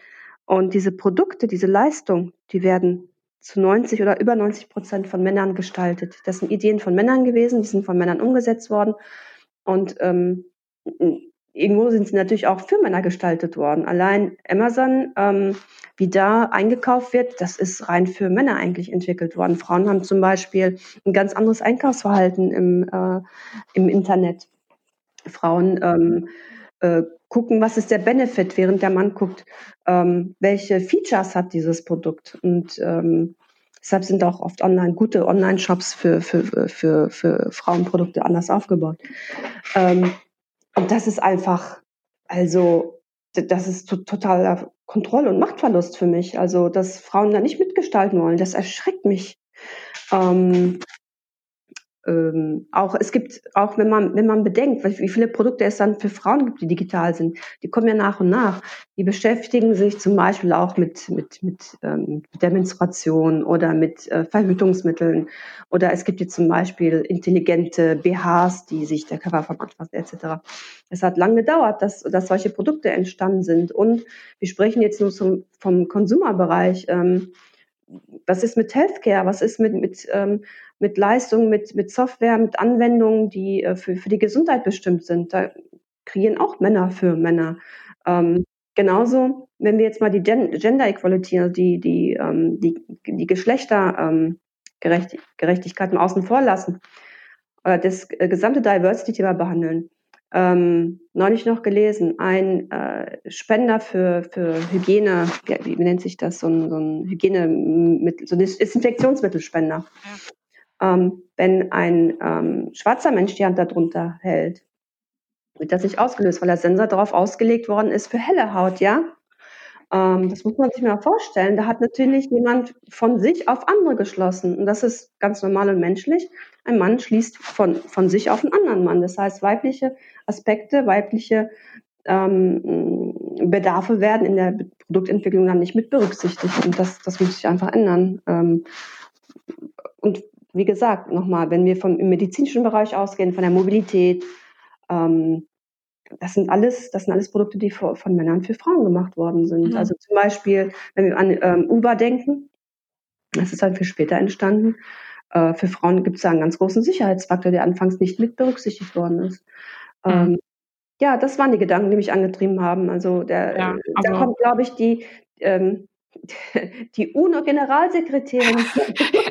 Und diese Produkte, diese Leistung, die werden zu 90 oder über 90 Prozent von Männern gestaltet. Das sind Ideen von Männern gewesen, die sind von Männern umgesetzt worden. Und ähm, irgendwo sind sie natürlich auch für Männer gestaltet worden. Allein Amazon, ähm, wie da eingekauft wird, das ist rein für Männer eigentlich entwickelt worden. Frauen haben zum Beispiel ein ganz anderes Einkaufsverhalten im, äh, im Internet. Frauen ähm, äh, gucken, was ist der Benefit, während der Mann guckt, ähm, welche Features hat dieses Produkt. Und ähm, deshalb sind auch oft online gute Online-Shops für, für, für, für Frauenprodukte anders aufgebaut. Ähm, und das ist einfach, also das ist totaler Kontroll- und Machtverlust für mich. Also, dass Frauen da nicht mitgestalten wollen, das erschreckt mich. Ähm, ähm, auch es gibt auch wenn man wenn man bedenkt wie viele Produkte es dann für Frauen gibt die digital sind die kommen ja nach und nach. Die beschäftigen sich zum Beispiel auch mit mit mit, ähm, mit der Menstruation oder mit äh, Verhütungsmitteln. Oder es gibt jetzt zum Beispiel intelligente BHs die sich der Körper vom anfasst etc es hat lange gedauert dass dass solche Produkte entstanden sind. Und wir sprechen jetzt nur zum, vom Konsumerbereich. Ähm, was ist mit Healthcare? Was ist mit, mit ähm, mit Leistungen, mit, mit Software, mit Anwendungen, die äh, für, für die Gesundheit bestimmt sind. Da kreieren auch Männer für Männer. Ähm, genauso, wenn wir jetzt mal die Gen Gender Equality, also die, die, ähm, die, die Geschlechtergerechtigkeit ähm, außen vor lassen, oder das äh, gesamte Diversity-Thema behandeln. Ähm, neulich noch gelesen, ein äh, Spender für, für Hygiene, wie, wie nennt sich das, so ein, so ein Hygienemittel, so ein Desinfektionsmittelspender. Ja ähm, wenn ein ähm, schwarzer Mensch die Hand darunter hält, wird das nicht ausgelöst, weil der Sensor darauf ausgelegt worden ist für helle Haut, ja? Ähm, das muss man sich mal vorstellen. Da hat natürlich jemand von sich auf andere geschlossen. Und das ist ganz normal und menschlich. Ein Mann schließt von, von sich auf einen anderen Mann. Das heißt, weibliche Aspekte, weibliche ähm, Bedarfe werden in der Produktentwicklung dann nicht mit berücksichtigt. Und das, das muss sich einfach ändern. Ähm, und wie gesagt, nochmal, wenn wir vom medizinischen Bereich ausgehen, von der Mobilität, ähm, das sind alles, das sind alles Produkte, die von Männern für Frauen gemacht worden sind. Mhm. Also zum Beispiel, wenn wir an ähm, Uber denken, das ist halt viel später entstanden. Äh, für Frauen gibt es da einen ganz großen Sicherheitsfaktor, der anfangs nicht mit berücksichtigt worden ist. Mhm. Ähm, ja, das waren die Gedanken, die mich angetrieben haben. Also, der, ja, also da kommt, glaube ich, die, ähm, <laughs> die UNO-Generalsekretärin. <laughs>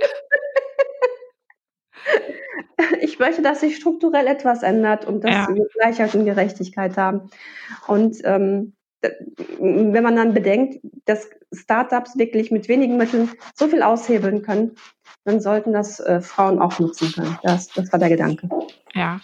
<laughs> ich möchte, dass sich strukturell etwas ändert und dass ja. wir Gleichheit und Gerechtigkeit haben. Und ähm, wenn man dann bedenkt, dass Startups wirklich mit wenigen Mitteln so viel aushebeln können, dann sollten das äh, Frauen auch nutzen können. Das, das war der Gedanke. Ja,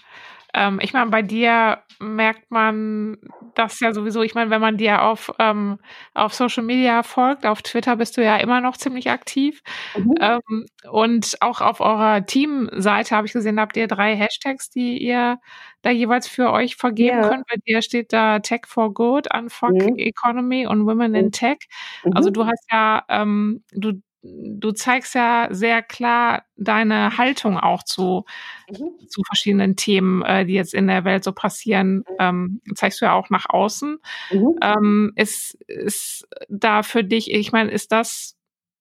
ähm, ich meine, bei dir merkt man das ja sowieso. Ich meine, wenn man dir auf, ähm, auf Social Media folgt, auf Twitter bist du ja immer noch ziemlich aktiv. Mhm. Ähm, und auch auf eurer Teamseite habe ich gesehen, habt ihr drei Hashtags, die ihr da jeweils für euch vergeben ja. könnt. Bei dir steht da Tech for Good, Unfuck mhm. Economy und Women in mhm. Tech. Also mhm. Also du hast ja, ähm, du du zeigst ja sehr klar deine Haltung auch zu, mhm. zu verschiedenen Themen, äh, die jetzt in der Welt so passieren, mhm. ähm, zeigst du ja auch nach außen. Mhm. Ähm, ist, ist da für dich, ich meine, ist das,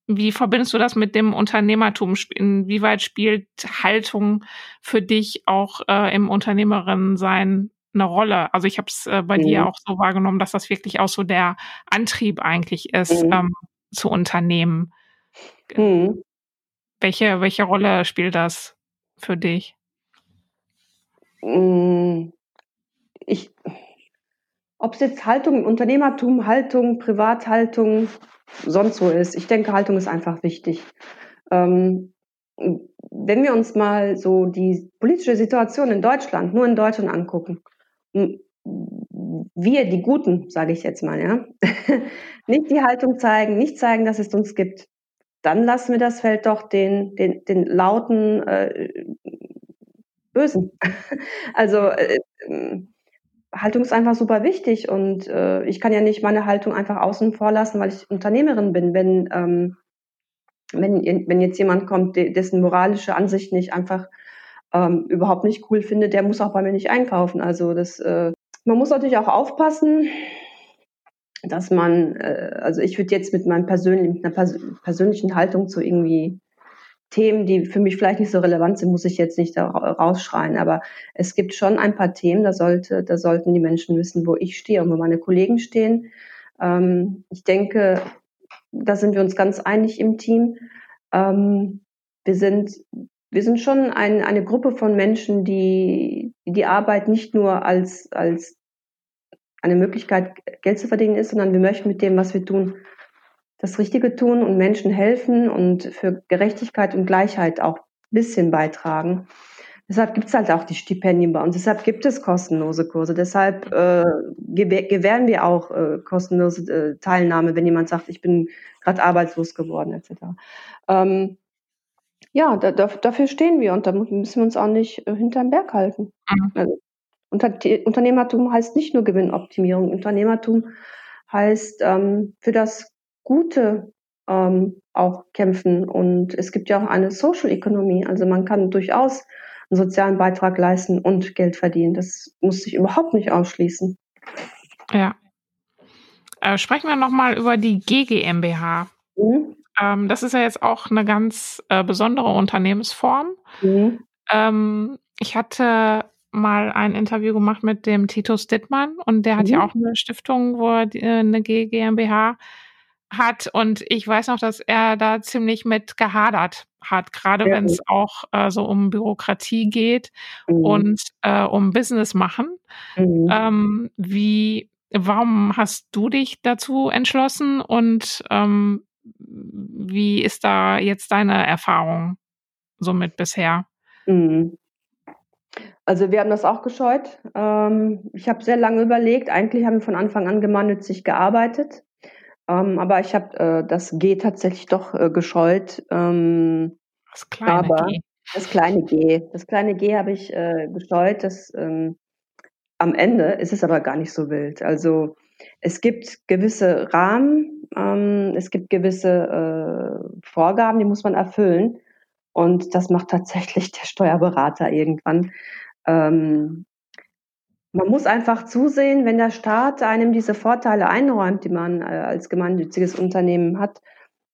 wie verbindest du das mit dem Unternehmertum? Inwieweit spielt Haltung für dich auch äh, im Unternehmerinnensein eine Rolle? Also ich habe es äh, bei dir mhm. auch so wahrgenommen, dass das wirklich auch so der Antrieb eigentlich ist, mhm. ähm, zu unternehmen. Mhm. Welche, welche Rolle spielt das für dich? Hm, ich, ob es jetzt Haltung, Unternehmertum, Haltung, Privathaltung, sonst wo ist. Ich denke, Haltung ist einfach wichtig. Ähm, wenn wir uns mal so die politische Situation in Deutschland, nur in Deutschland angucken, wir, die Guten, sage ich jetzt mal, ja, <laughs> nicht die Haltung zeigen, nicht zeigen, dass es uns gibt, dann lassen wir das Feld doch den, den, den lauten äh, Bösen. <laughs> also äh, Haltung ist einfach super wichtig und äh, ich kann ja nicht meine Haltung einfach außen vor lassen, weil ich Unternehmerin bin. Wenn, ähm, wenn, wenn jetzt jemand kommt, dessen moralische Ansicht nicht einfach ähm, überhaupt nicht cool findet, der muss auch bei mir nicht einkaufen. Also das, äh, man muss natürlich auch aufpassen, dass man, äh, also ich würde jetzt mit meinem persönlichen, mit einer pers persönlichen Haltung zu irgendwie Themen, die für mich vielleicht nicht so relevant sind, muss ich jetzt nicht da rausschreien. Aber es gibt schon ein paar Themen, da sollte, da sollten die Menschen wissen, wo ich stehe und wo meine Kollegen stehen. Ähm, ich denke, da sind wir uns ganz einig im Team. Ähm, wir sind, wir sind schon ein, eine Gruppe von Menschen, die die Arbeit nicht nur als, als eine Möglichkeit, Geld zu verdienen ist, sondern wir möchten mit dem, was wir tun, das Richtige tun und Menschen helfen und für Gerechtigkeit und Gleichheit auch ein bisschen beitragen. Deshalb gibt es halt auch die Stipendien bei uns. Deshalb gibt es kostenlose Kurse. Deshalb äh, gewähren wir auch äh, kostenlose äh, Teilnahme, wenn jemand sagt, ich bin gerade arbeitslos geworden, etc. Ähm, ja, da, dafür stehen wir und da müssen wir uns auch nicht äh, hinterm Berg halten. Mhm. Also, Unternehmertum heißt nicht nur Gewinnoptimierung. Unternehmertum heißt ähm, für das Gute ähm, auch kämpfen. Und es gibt ja auch eine Social Economy. Also man kann durchaus einen sozialen Beitrag leisten und Geld verdienen. Das muss sich überhaupt nicht ausschließen. Ja. Äh, sprechen wir nochmal über die GGMBH. Mhm. Ähm, das ist ja jetzt auch eine ganz äh, besondere Unternehmensform. Mhm. Ähm, ich hatte mal ein Interview gemacht mit dem Titus Dittmann und der hat mhm. ja auch eine Stiftung, wo er äh, eine GmbH hat und ich weiß noch, dass er da ziemlich mit gehadert hat, gerade wenn es auch äh, so um Bürokratie geht mhm. und äh, um Business machen. Mhm. Ähm, wie, warum hast du dich dazu entschlossen und ähm, wie ist da jetzt deine Erfahrung somit bisher? Mhm. Also wir haben das auch gescheut. Ähm, ich habe sehr lange überlegt. Eigentlich haben wir von Anfang an gemeinnützig gearbeitet. Ähm, aber ich habe äh, das G tatsächlich doch äh, gescheut. Ähm, das kleine aber G. Das kleine G. Das kleine G habe ich äh, gescheut. Das, ähm, am Ende ist es aber gar nicht so wild. Also es gibt gewisse Rahmen, ähm, es gibt gewisse äh, Vorgaben, die muss man erfüllen. Und das macht tatsächlich der Steuerberater irgendwann. Ähm, man muss einfach zusehen, wenn der Staat einem diese Vorteile einräumt, die man äh, als gemeinnütziges Unternehmen hat,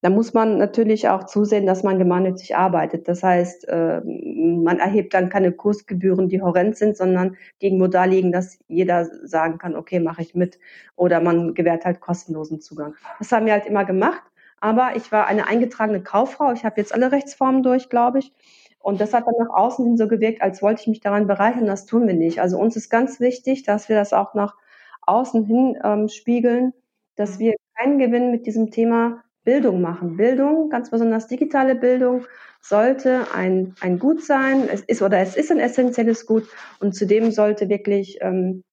dann muss man natürlich auch zusehen, dass man gemeinnützig arbeitet. Das heißt, äh, man erhebt dann keine Kursgebühren, die horrend sind, sondern die irgendwo da liegen, dass jeder sagen kann, okay, mache ich mit. Oder man gewährt halt kostenlosen Zugang. Das haben wir halt immer gemacht. Aber ich war eine eingetragene Kauffrau. Ich habe jetzt alle Rechtsformen durch, glaube ich. Und das hat dann nach außen hin so gewirkt, als wollte ich mich daran bereichern. Das tun wir nicht. Also uns ist ganz wichtig, dass wir das auch nach außen hin ähm, spiegeln, dass wir keinen Gewinn mit diesem Thema Bildung machen. Bildung, ganz besonders digitale Bildung, sollte ein, ein Gut sein. Es ist oder es ist ein essentielles Gut und zudem sollte wirklich ähm,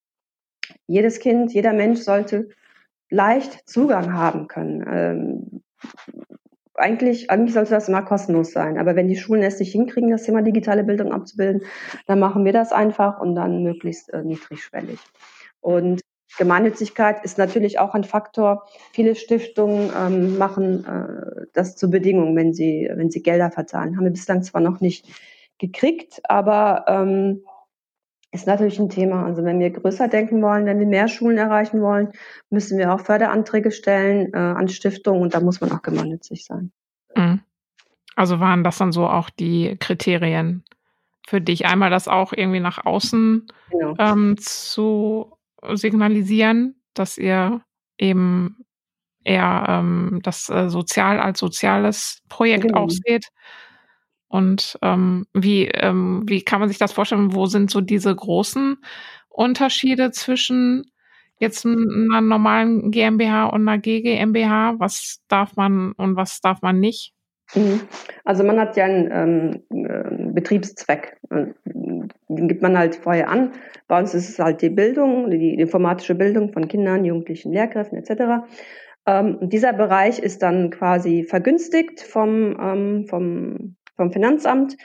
jedes Kind, jeder Mensch sollte leicht Zugang haben können. Ähm, eigentlich, eigentlich sollte das immer kostenlos sein. Aber wenn die Schulen es nicht hinkriegen, das Thema digitale Bildung abzubilden, dann machen wir das einfach und dann möglichst äh, niedrigschwellig. Und Gemeinnützigkeit ist natürlich auch ein Faktor. Viele Stiftungen ähm, machen äh, das zur Bedingung, wenn sie, wenn sie Gelder verteilen. Haben wir bislang zwar noch nicht gekriegt, aber ähm, ist natürlich ein Thema. Also wenn wir größer denken wollen, wenn wir mehr Schulen erreichen wollen, müssen wir auch Förderanträge stellen äh, an Stiftungen und da muss man auch gemeinnützig sein. Mhm. Also waren das dann so auch die Kriterien für dich? Einmal das auch irgendwie nach außen genau. ähm, zu signalisieren, dass ihr eben eher ähm, das äh, Sozial als soziales Projekt genau. auch seht. Und ähm, wie, ähm, wie kann man sich das vorstellen? Wo sind so diese großen Unterschiede zwischen jetzt einer normalen GmbH und einer GGMBH? Was darf man und was darf man nicht? Mhm. Also man hat ja einen ähm, äh, Betriebszweck. Den gibt man halt vorher an. Bei uns ist es halt die Bildung, die informatische Bildung von Kindern, Jugendlichen, Lehrkräften etc. Ähm, dieser Bereich ist dann quasi vergünstigt vom, ähm, vom, vom Finanzamt.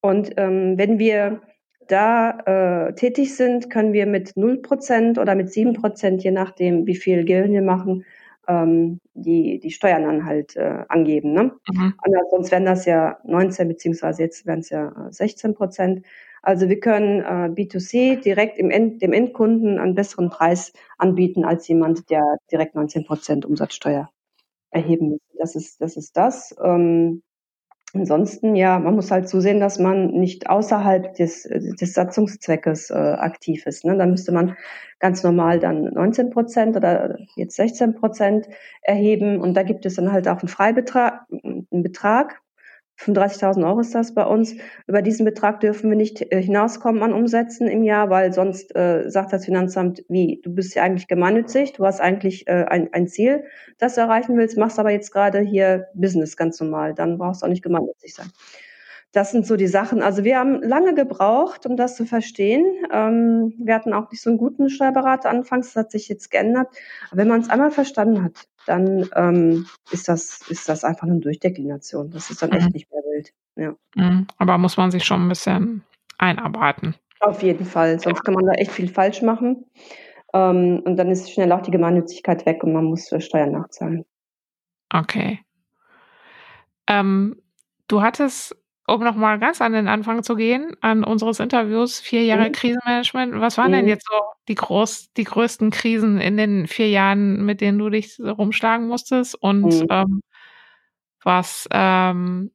Und ähm, wenn wir da äh, tätig sind, können wir mit 0% oder mit 7%, je nachdem, wie viel Gewinn wir machen, ähm, die, die Steuern dann halt äh, angeben. Ne? Mhm. sonst wären das ja 19, beziehungsweise jetzt wären es ja 16 Prozent. Also wir können äh, B2C direkt im End, dem Endkunden einen besseren Preis anbieten als jemand, der direkt 19 Prozent Umsatzsteuer erheben muss. Das ist das. Ist das. Ähm, ansonsten, ja, man muss halt zusehen, dass man nicht außerhalb des, des Satzungszweckes äh, aktiv ist. Ne? Da müsste man ganz normal dann 19 Prozent oder jetzt 16 Prozent erheben. Und da gibt es dann halt auch einen Freibetrag, einen Betrag, 35.000 Euro ist das bei uns. Über diesen Betrag dürfen wir nicht äh, hinauskommen an Umsätzen im Jahr, weil sonst äh, sagt das Finanzamt, wie, du bist ja eigentlich gemeinnützig, du hast eigentlich äh, ein, ein Ziel, das du erreichen willst, machst aber jetzt gerade hier Business ganz normal, dann brauchst du auch nicht gemeinnützig sein. Das sind so die Sachen. Also wir haben lange gebraucht, um das zu verstehen. Ähm, wir hatten auch nicht so einen guten Steuerberater anfangs, das hat sich jetzt geändert. Aber wenn man es einmal verstanden hat, dann ähm, ist, das, ist das einfach eine Durchdeklination. Das ist dann echt mhm. nicht mehr wild. Ja. Mhm. Aber muss man sich schon ein bisschen einarbeiten. Auf jeden Fall, sonst ja. kann man da echt viel falsch machen. Ähm, und dann ist schnell auch die Gemeinnützigkeit weg und man muss Steuern nachzahlen. Okay. Ähm, du hattest um nochmal ganz an den Anfang zu gehen, an unseres Interviews, vier Jahre mhm. Krisenmanagement. Was waren mhm. denn jetzt so die, groß, die größten Krisen in den vier Jahren, mit denen du dich rumschlagen musstest? Und mhm. ähm, was ähm,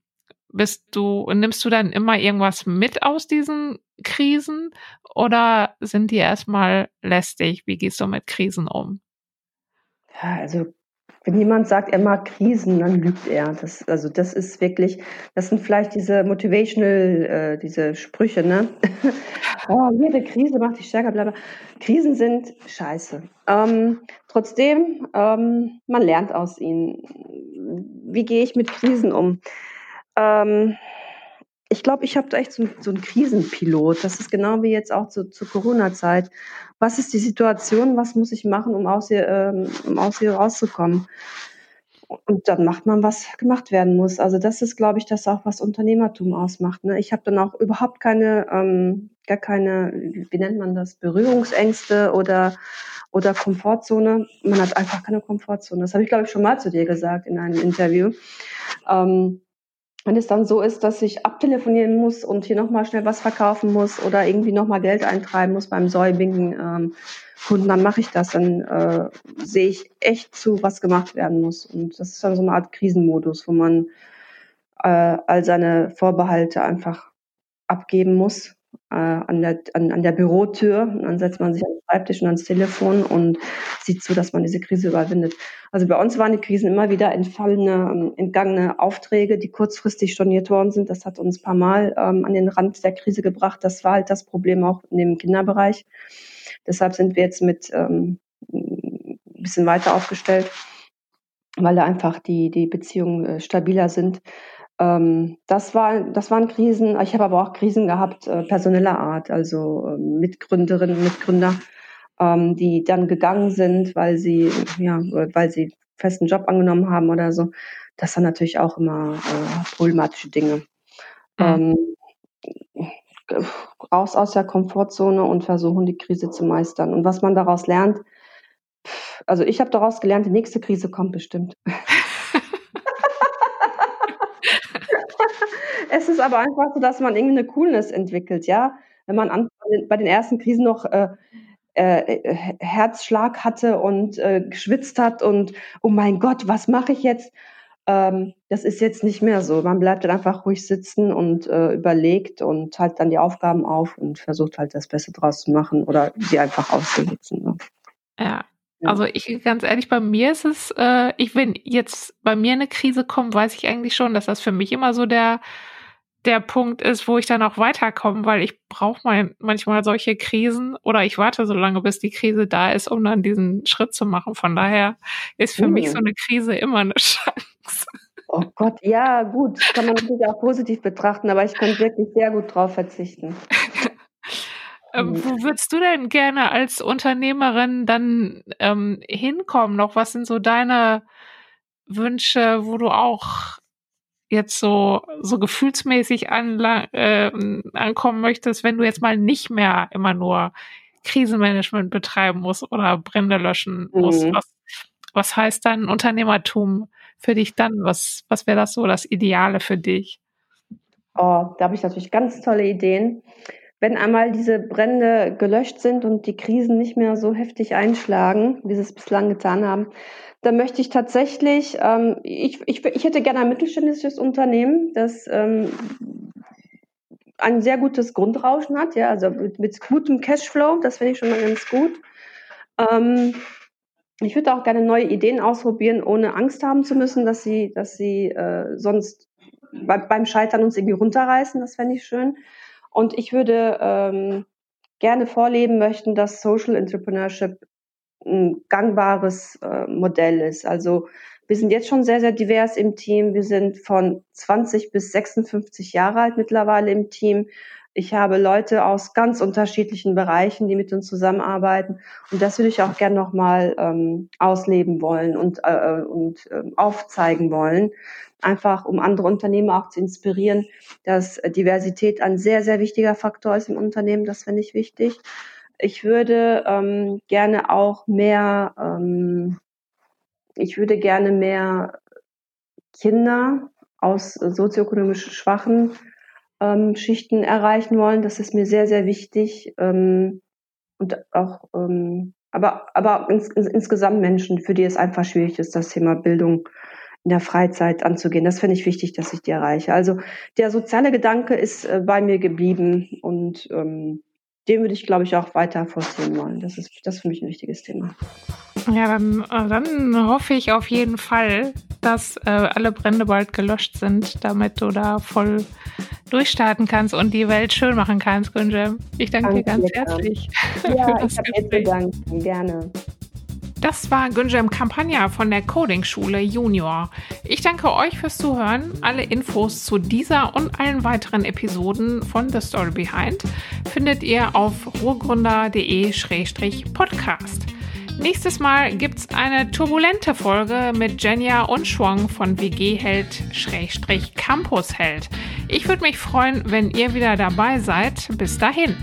bist du, nimmst du dann immer irgendwas mit aus diesen Krisen oder sind die erstmal lästig? Wie gehst du mit Krisen um? Ja, also wenn jemand sagt, er mag Krisen, dann lügt er. Das, also das ist wirklich, das sind vielleicht diese motivational, äh, diese Sprüche, ne? oh, <laughs> jede Krise macht dich stärker, bla. Krisen sind scheiße. Ähm, trotzdem, ähm, man lernt aus ihnen. Wie gehe ich mit Krisen um? Ähm, ich glaube, ich habe da echt so, so einen Krisenpilot. Das ist genau wie jetzt auch zu, zur Corona-Zeit. Was ist die Situation? Was muss ich machen, um aus hier, ähm, um aus hier rauszukommen? Und dann macht man, was gemacht werden muss. Also das ist, glaube ich, das auch, was Unternehmertum ausmacht. Ne? Ich habe dann auch überhaupt keine, ähm, gar keine, wie nennt man das, Berührungsängste oder oder Komfortzone. Man hat einfach keine Komfortzone. Das habe ich, glaube ich, schon mal zu dir gesagt in einem Interview. Ähm, wenn es dann so ist, dass ich abtelefonieren muss und hier nochmal schnell was verkaufen muss oder irgendwie nochmal Geld eintreiben muss beim Säubigen ähm, Kunden, dann mache ich das. Dann äh, sehe ich echt zu, was gemacht werden muss. Und das ist dann so eine Art Krisenmodus, wo man äh, all seine Vorbehalte einfach abgeben muss an, der, an, an der Bürotür. Und dann setzt man sich an den Schreibtisch und ans Telefon und sieht zu, dass man diese Krise überwindet. Also bei uns waren die Krisen immer wieder entfallene, ähm, entgangene Aufträge, die kurzfristig storniert worden sind. Das hat uns ein paar Mal ähm, an den Rand der Krise gebracht. Das war halt das Problem auch in dem Kinderbereich. Deshalb sind wir jetzt mit ähm, ein bisschen weiter aufgestellt, weil da einfach die, die Beziehungen äh, stabiler sind. Ähm, das, war, das waren Krisen. Ich habe aber auch Krisen gehabt, äh, personeller Art, also äh, Mitgründerinnen, Mitgründer, ähm, die dann gegangen sind, weil sie, ja, weil sie festen Job angenommen haben oder so. Das sind natürlich auch immer äh, problematische Dinge. Mhm. Ähm, raus aus der Komfortzone und versuchen, die Krise zu meistern. Und was man daraus lernt, also ich habe daraus gelernt, die nächste Krise kommt bestimmt. <laughs> es ist aber einfach so, dass man irgendwie eine Coolness entwickelt, ja. Wenn man an, bei den ersten Krisen noch äh, äh, Herzschlag hatte und äh, geschwitzt hat und oh mein Gott, was mache ich jetzt? Ähm, das ist jetzt nicht mehr so. Man bleibt dann einfach ruhig sitzen und äh, überlegt und teilt dann die Aufgaben auf und versucht halt das Beste draus zu machen oder sie einfach auszunutzen. Ne? Ja. Also ich ganz ehrlich, bei mir ist es, äh, ich wenn jetzt bei mir eine Krise kommt, weiß ich eigentlich schon, dass das für mich immer so der der Punkt ist, wo ich dann auch weiterkomme, weil ich brauche mal manchmal solche Krisen oder ich warte so lange, bis die Krise da ist, um dann diesen Schritt zu machen. Von daher ist für mhm. mich so eine Krise immer eine <laughs> Chance. Oh Gott, ja, gut, kann man <laughs> natürlich auch positiv betrachten, aber ich könnte wirklich sehr gut drauf verzichten. <laughs> ähm, wo würdest du denn gerne als Unternehmerin dann ähm, hinkommen? Noch was sind so deine Wünsche, wo du auch jetzt so, so gefühlsmäßig äh, ankommen möchtest, wenn du jetzt mal nicht mehr immer nur Krisenmanagement betreiben musst oder Brände löschen musst? Mhm. Was, was heißt dann Unternehmertum für dich dann? Was, was wäre das so das Ideale für dich? Oh, da habe ich natürlich ganz tolle Ideen. Wenn einmal diese Brände gelöscht sind und die Krisen nicht mehr so heftig einschlagen, wie sie es bislang getan haben, da möchte ich tatsächlich, ähm, ich, ich, ich hätte gerne ein mittelständisches Unternehmen, das ähm, ein sehr gutes Grundrauschen hat, ja, also mit, mit gutem Cashflow, das finde ich schon mal ganz gut. Ähm, ich würde auch gerne neue Ideen ausprobieren, ohne Angst haben zu müssen, dass sie, dass sie äh, sonst bei, beim Scheitern uns irgendwie runterreißen. Das fände ich schön. Und ich würde ähm, gerne vorleben möchten, dass Social Entrepreneurship ein gangbares äh, Modell ist. Also wir sind jetzt schon sehr, sehr divers im Team. Wir sind von 20 bis 56 Jahre alt mittlerweile im Team. Ich habe Leute aus ganz unterschiedlichen Bereichen, die mit uns zusammenarbeiten. Und das würde ich auch gerne nochmal ähm, ausleben wollen und, äh, und äh, aufzeigen wollen. Einfach, um andere Unternehmen auch zu inspirieren, dass Diversität ein sehr, sehr wichtiger Faktor ist im Unternehmen. Das finde ich wichtig. Ich würde ähm, gerne auch mehr, ähm, ich würde gerne mehr Kinder aus sozioökonomisch schwachen ähm, Schichten erreichen wollen. Das ist mir sehr, sehr wichtig. Ähm, und auch, ähm, aber, aber ins, ins, insgesamt Menschen, für die es einfach schwierig ist, das Thema Bildung in der Freizeit anzugehen. Das finde ich wichtig, dass ich die erreiche. Also der soziale Gedanke ist äh, bei mir geblieben und ähm, den würde ich, glaube ich, auch weiter forcieren wollen. Das ist, das ist für mich ein wichtiges Thema. Ja, dann, äh, dann hoffe ich auf jeden Fall, dass äh, alle Brände bald gelöscht sind, damit du da voll durchstarten kannst und die Welt schön machen kannst, Gunjem. Ich danke, danke dir ganz herzlich. Ja, ich habe dir zu danken. Gerne. Das war Günjem Campagna von der Coding-Schule Junior. Ich danke euch fürs Zuhören. Alle Infos zu dieser und allen weiteren Episoden von The Story Behind findet ihr auf ruhrgründer.de-podcast. Nächstes Mal gibt es eine turbulente Folge mit Jenja und Schwong von WG-Held-Campus-Held. Ich würde mich freuen, wenn ihr wieder dabei seid. Bis dahin.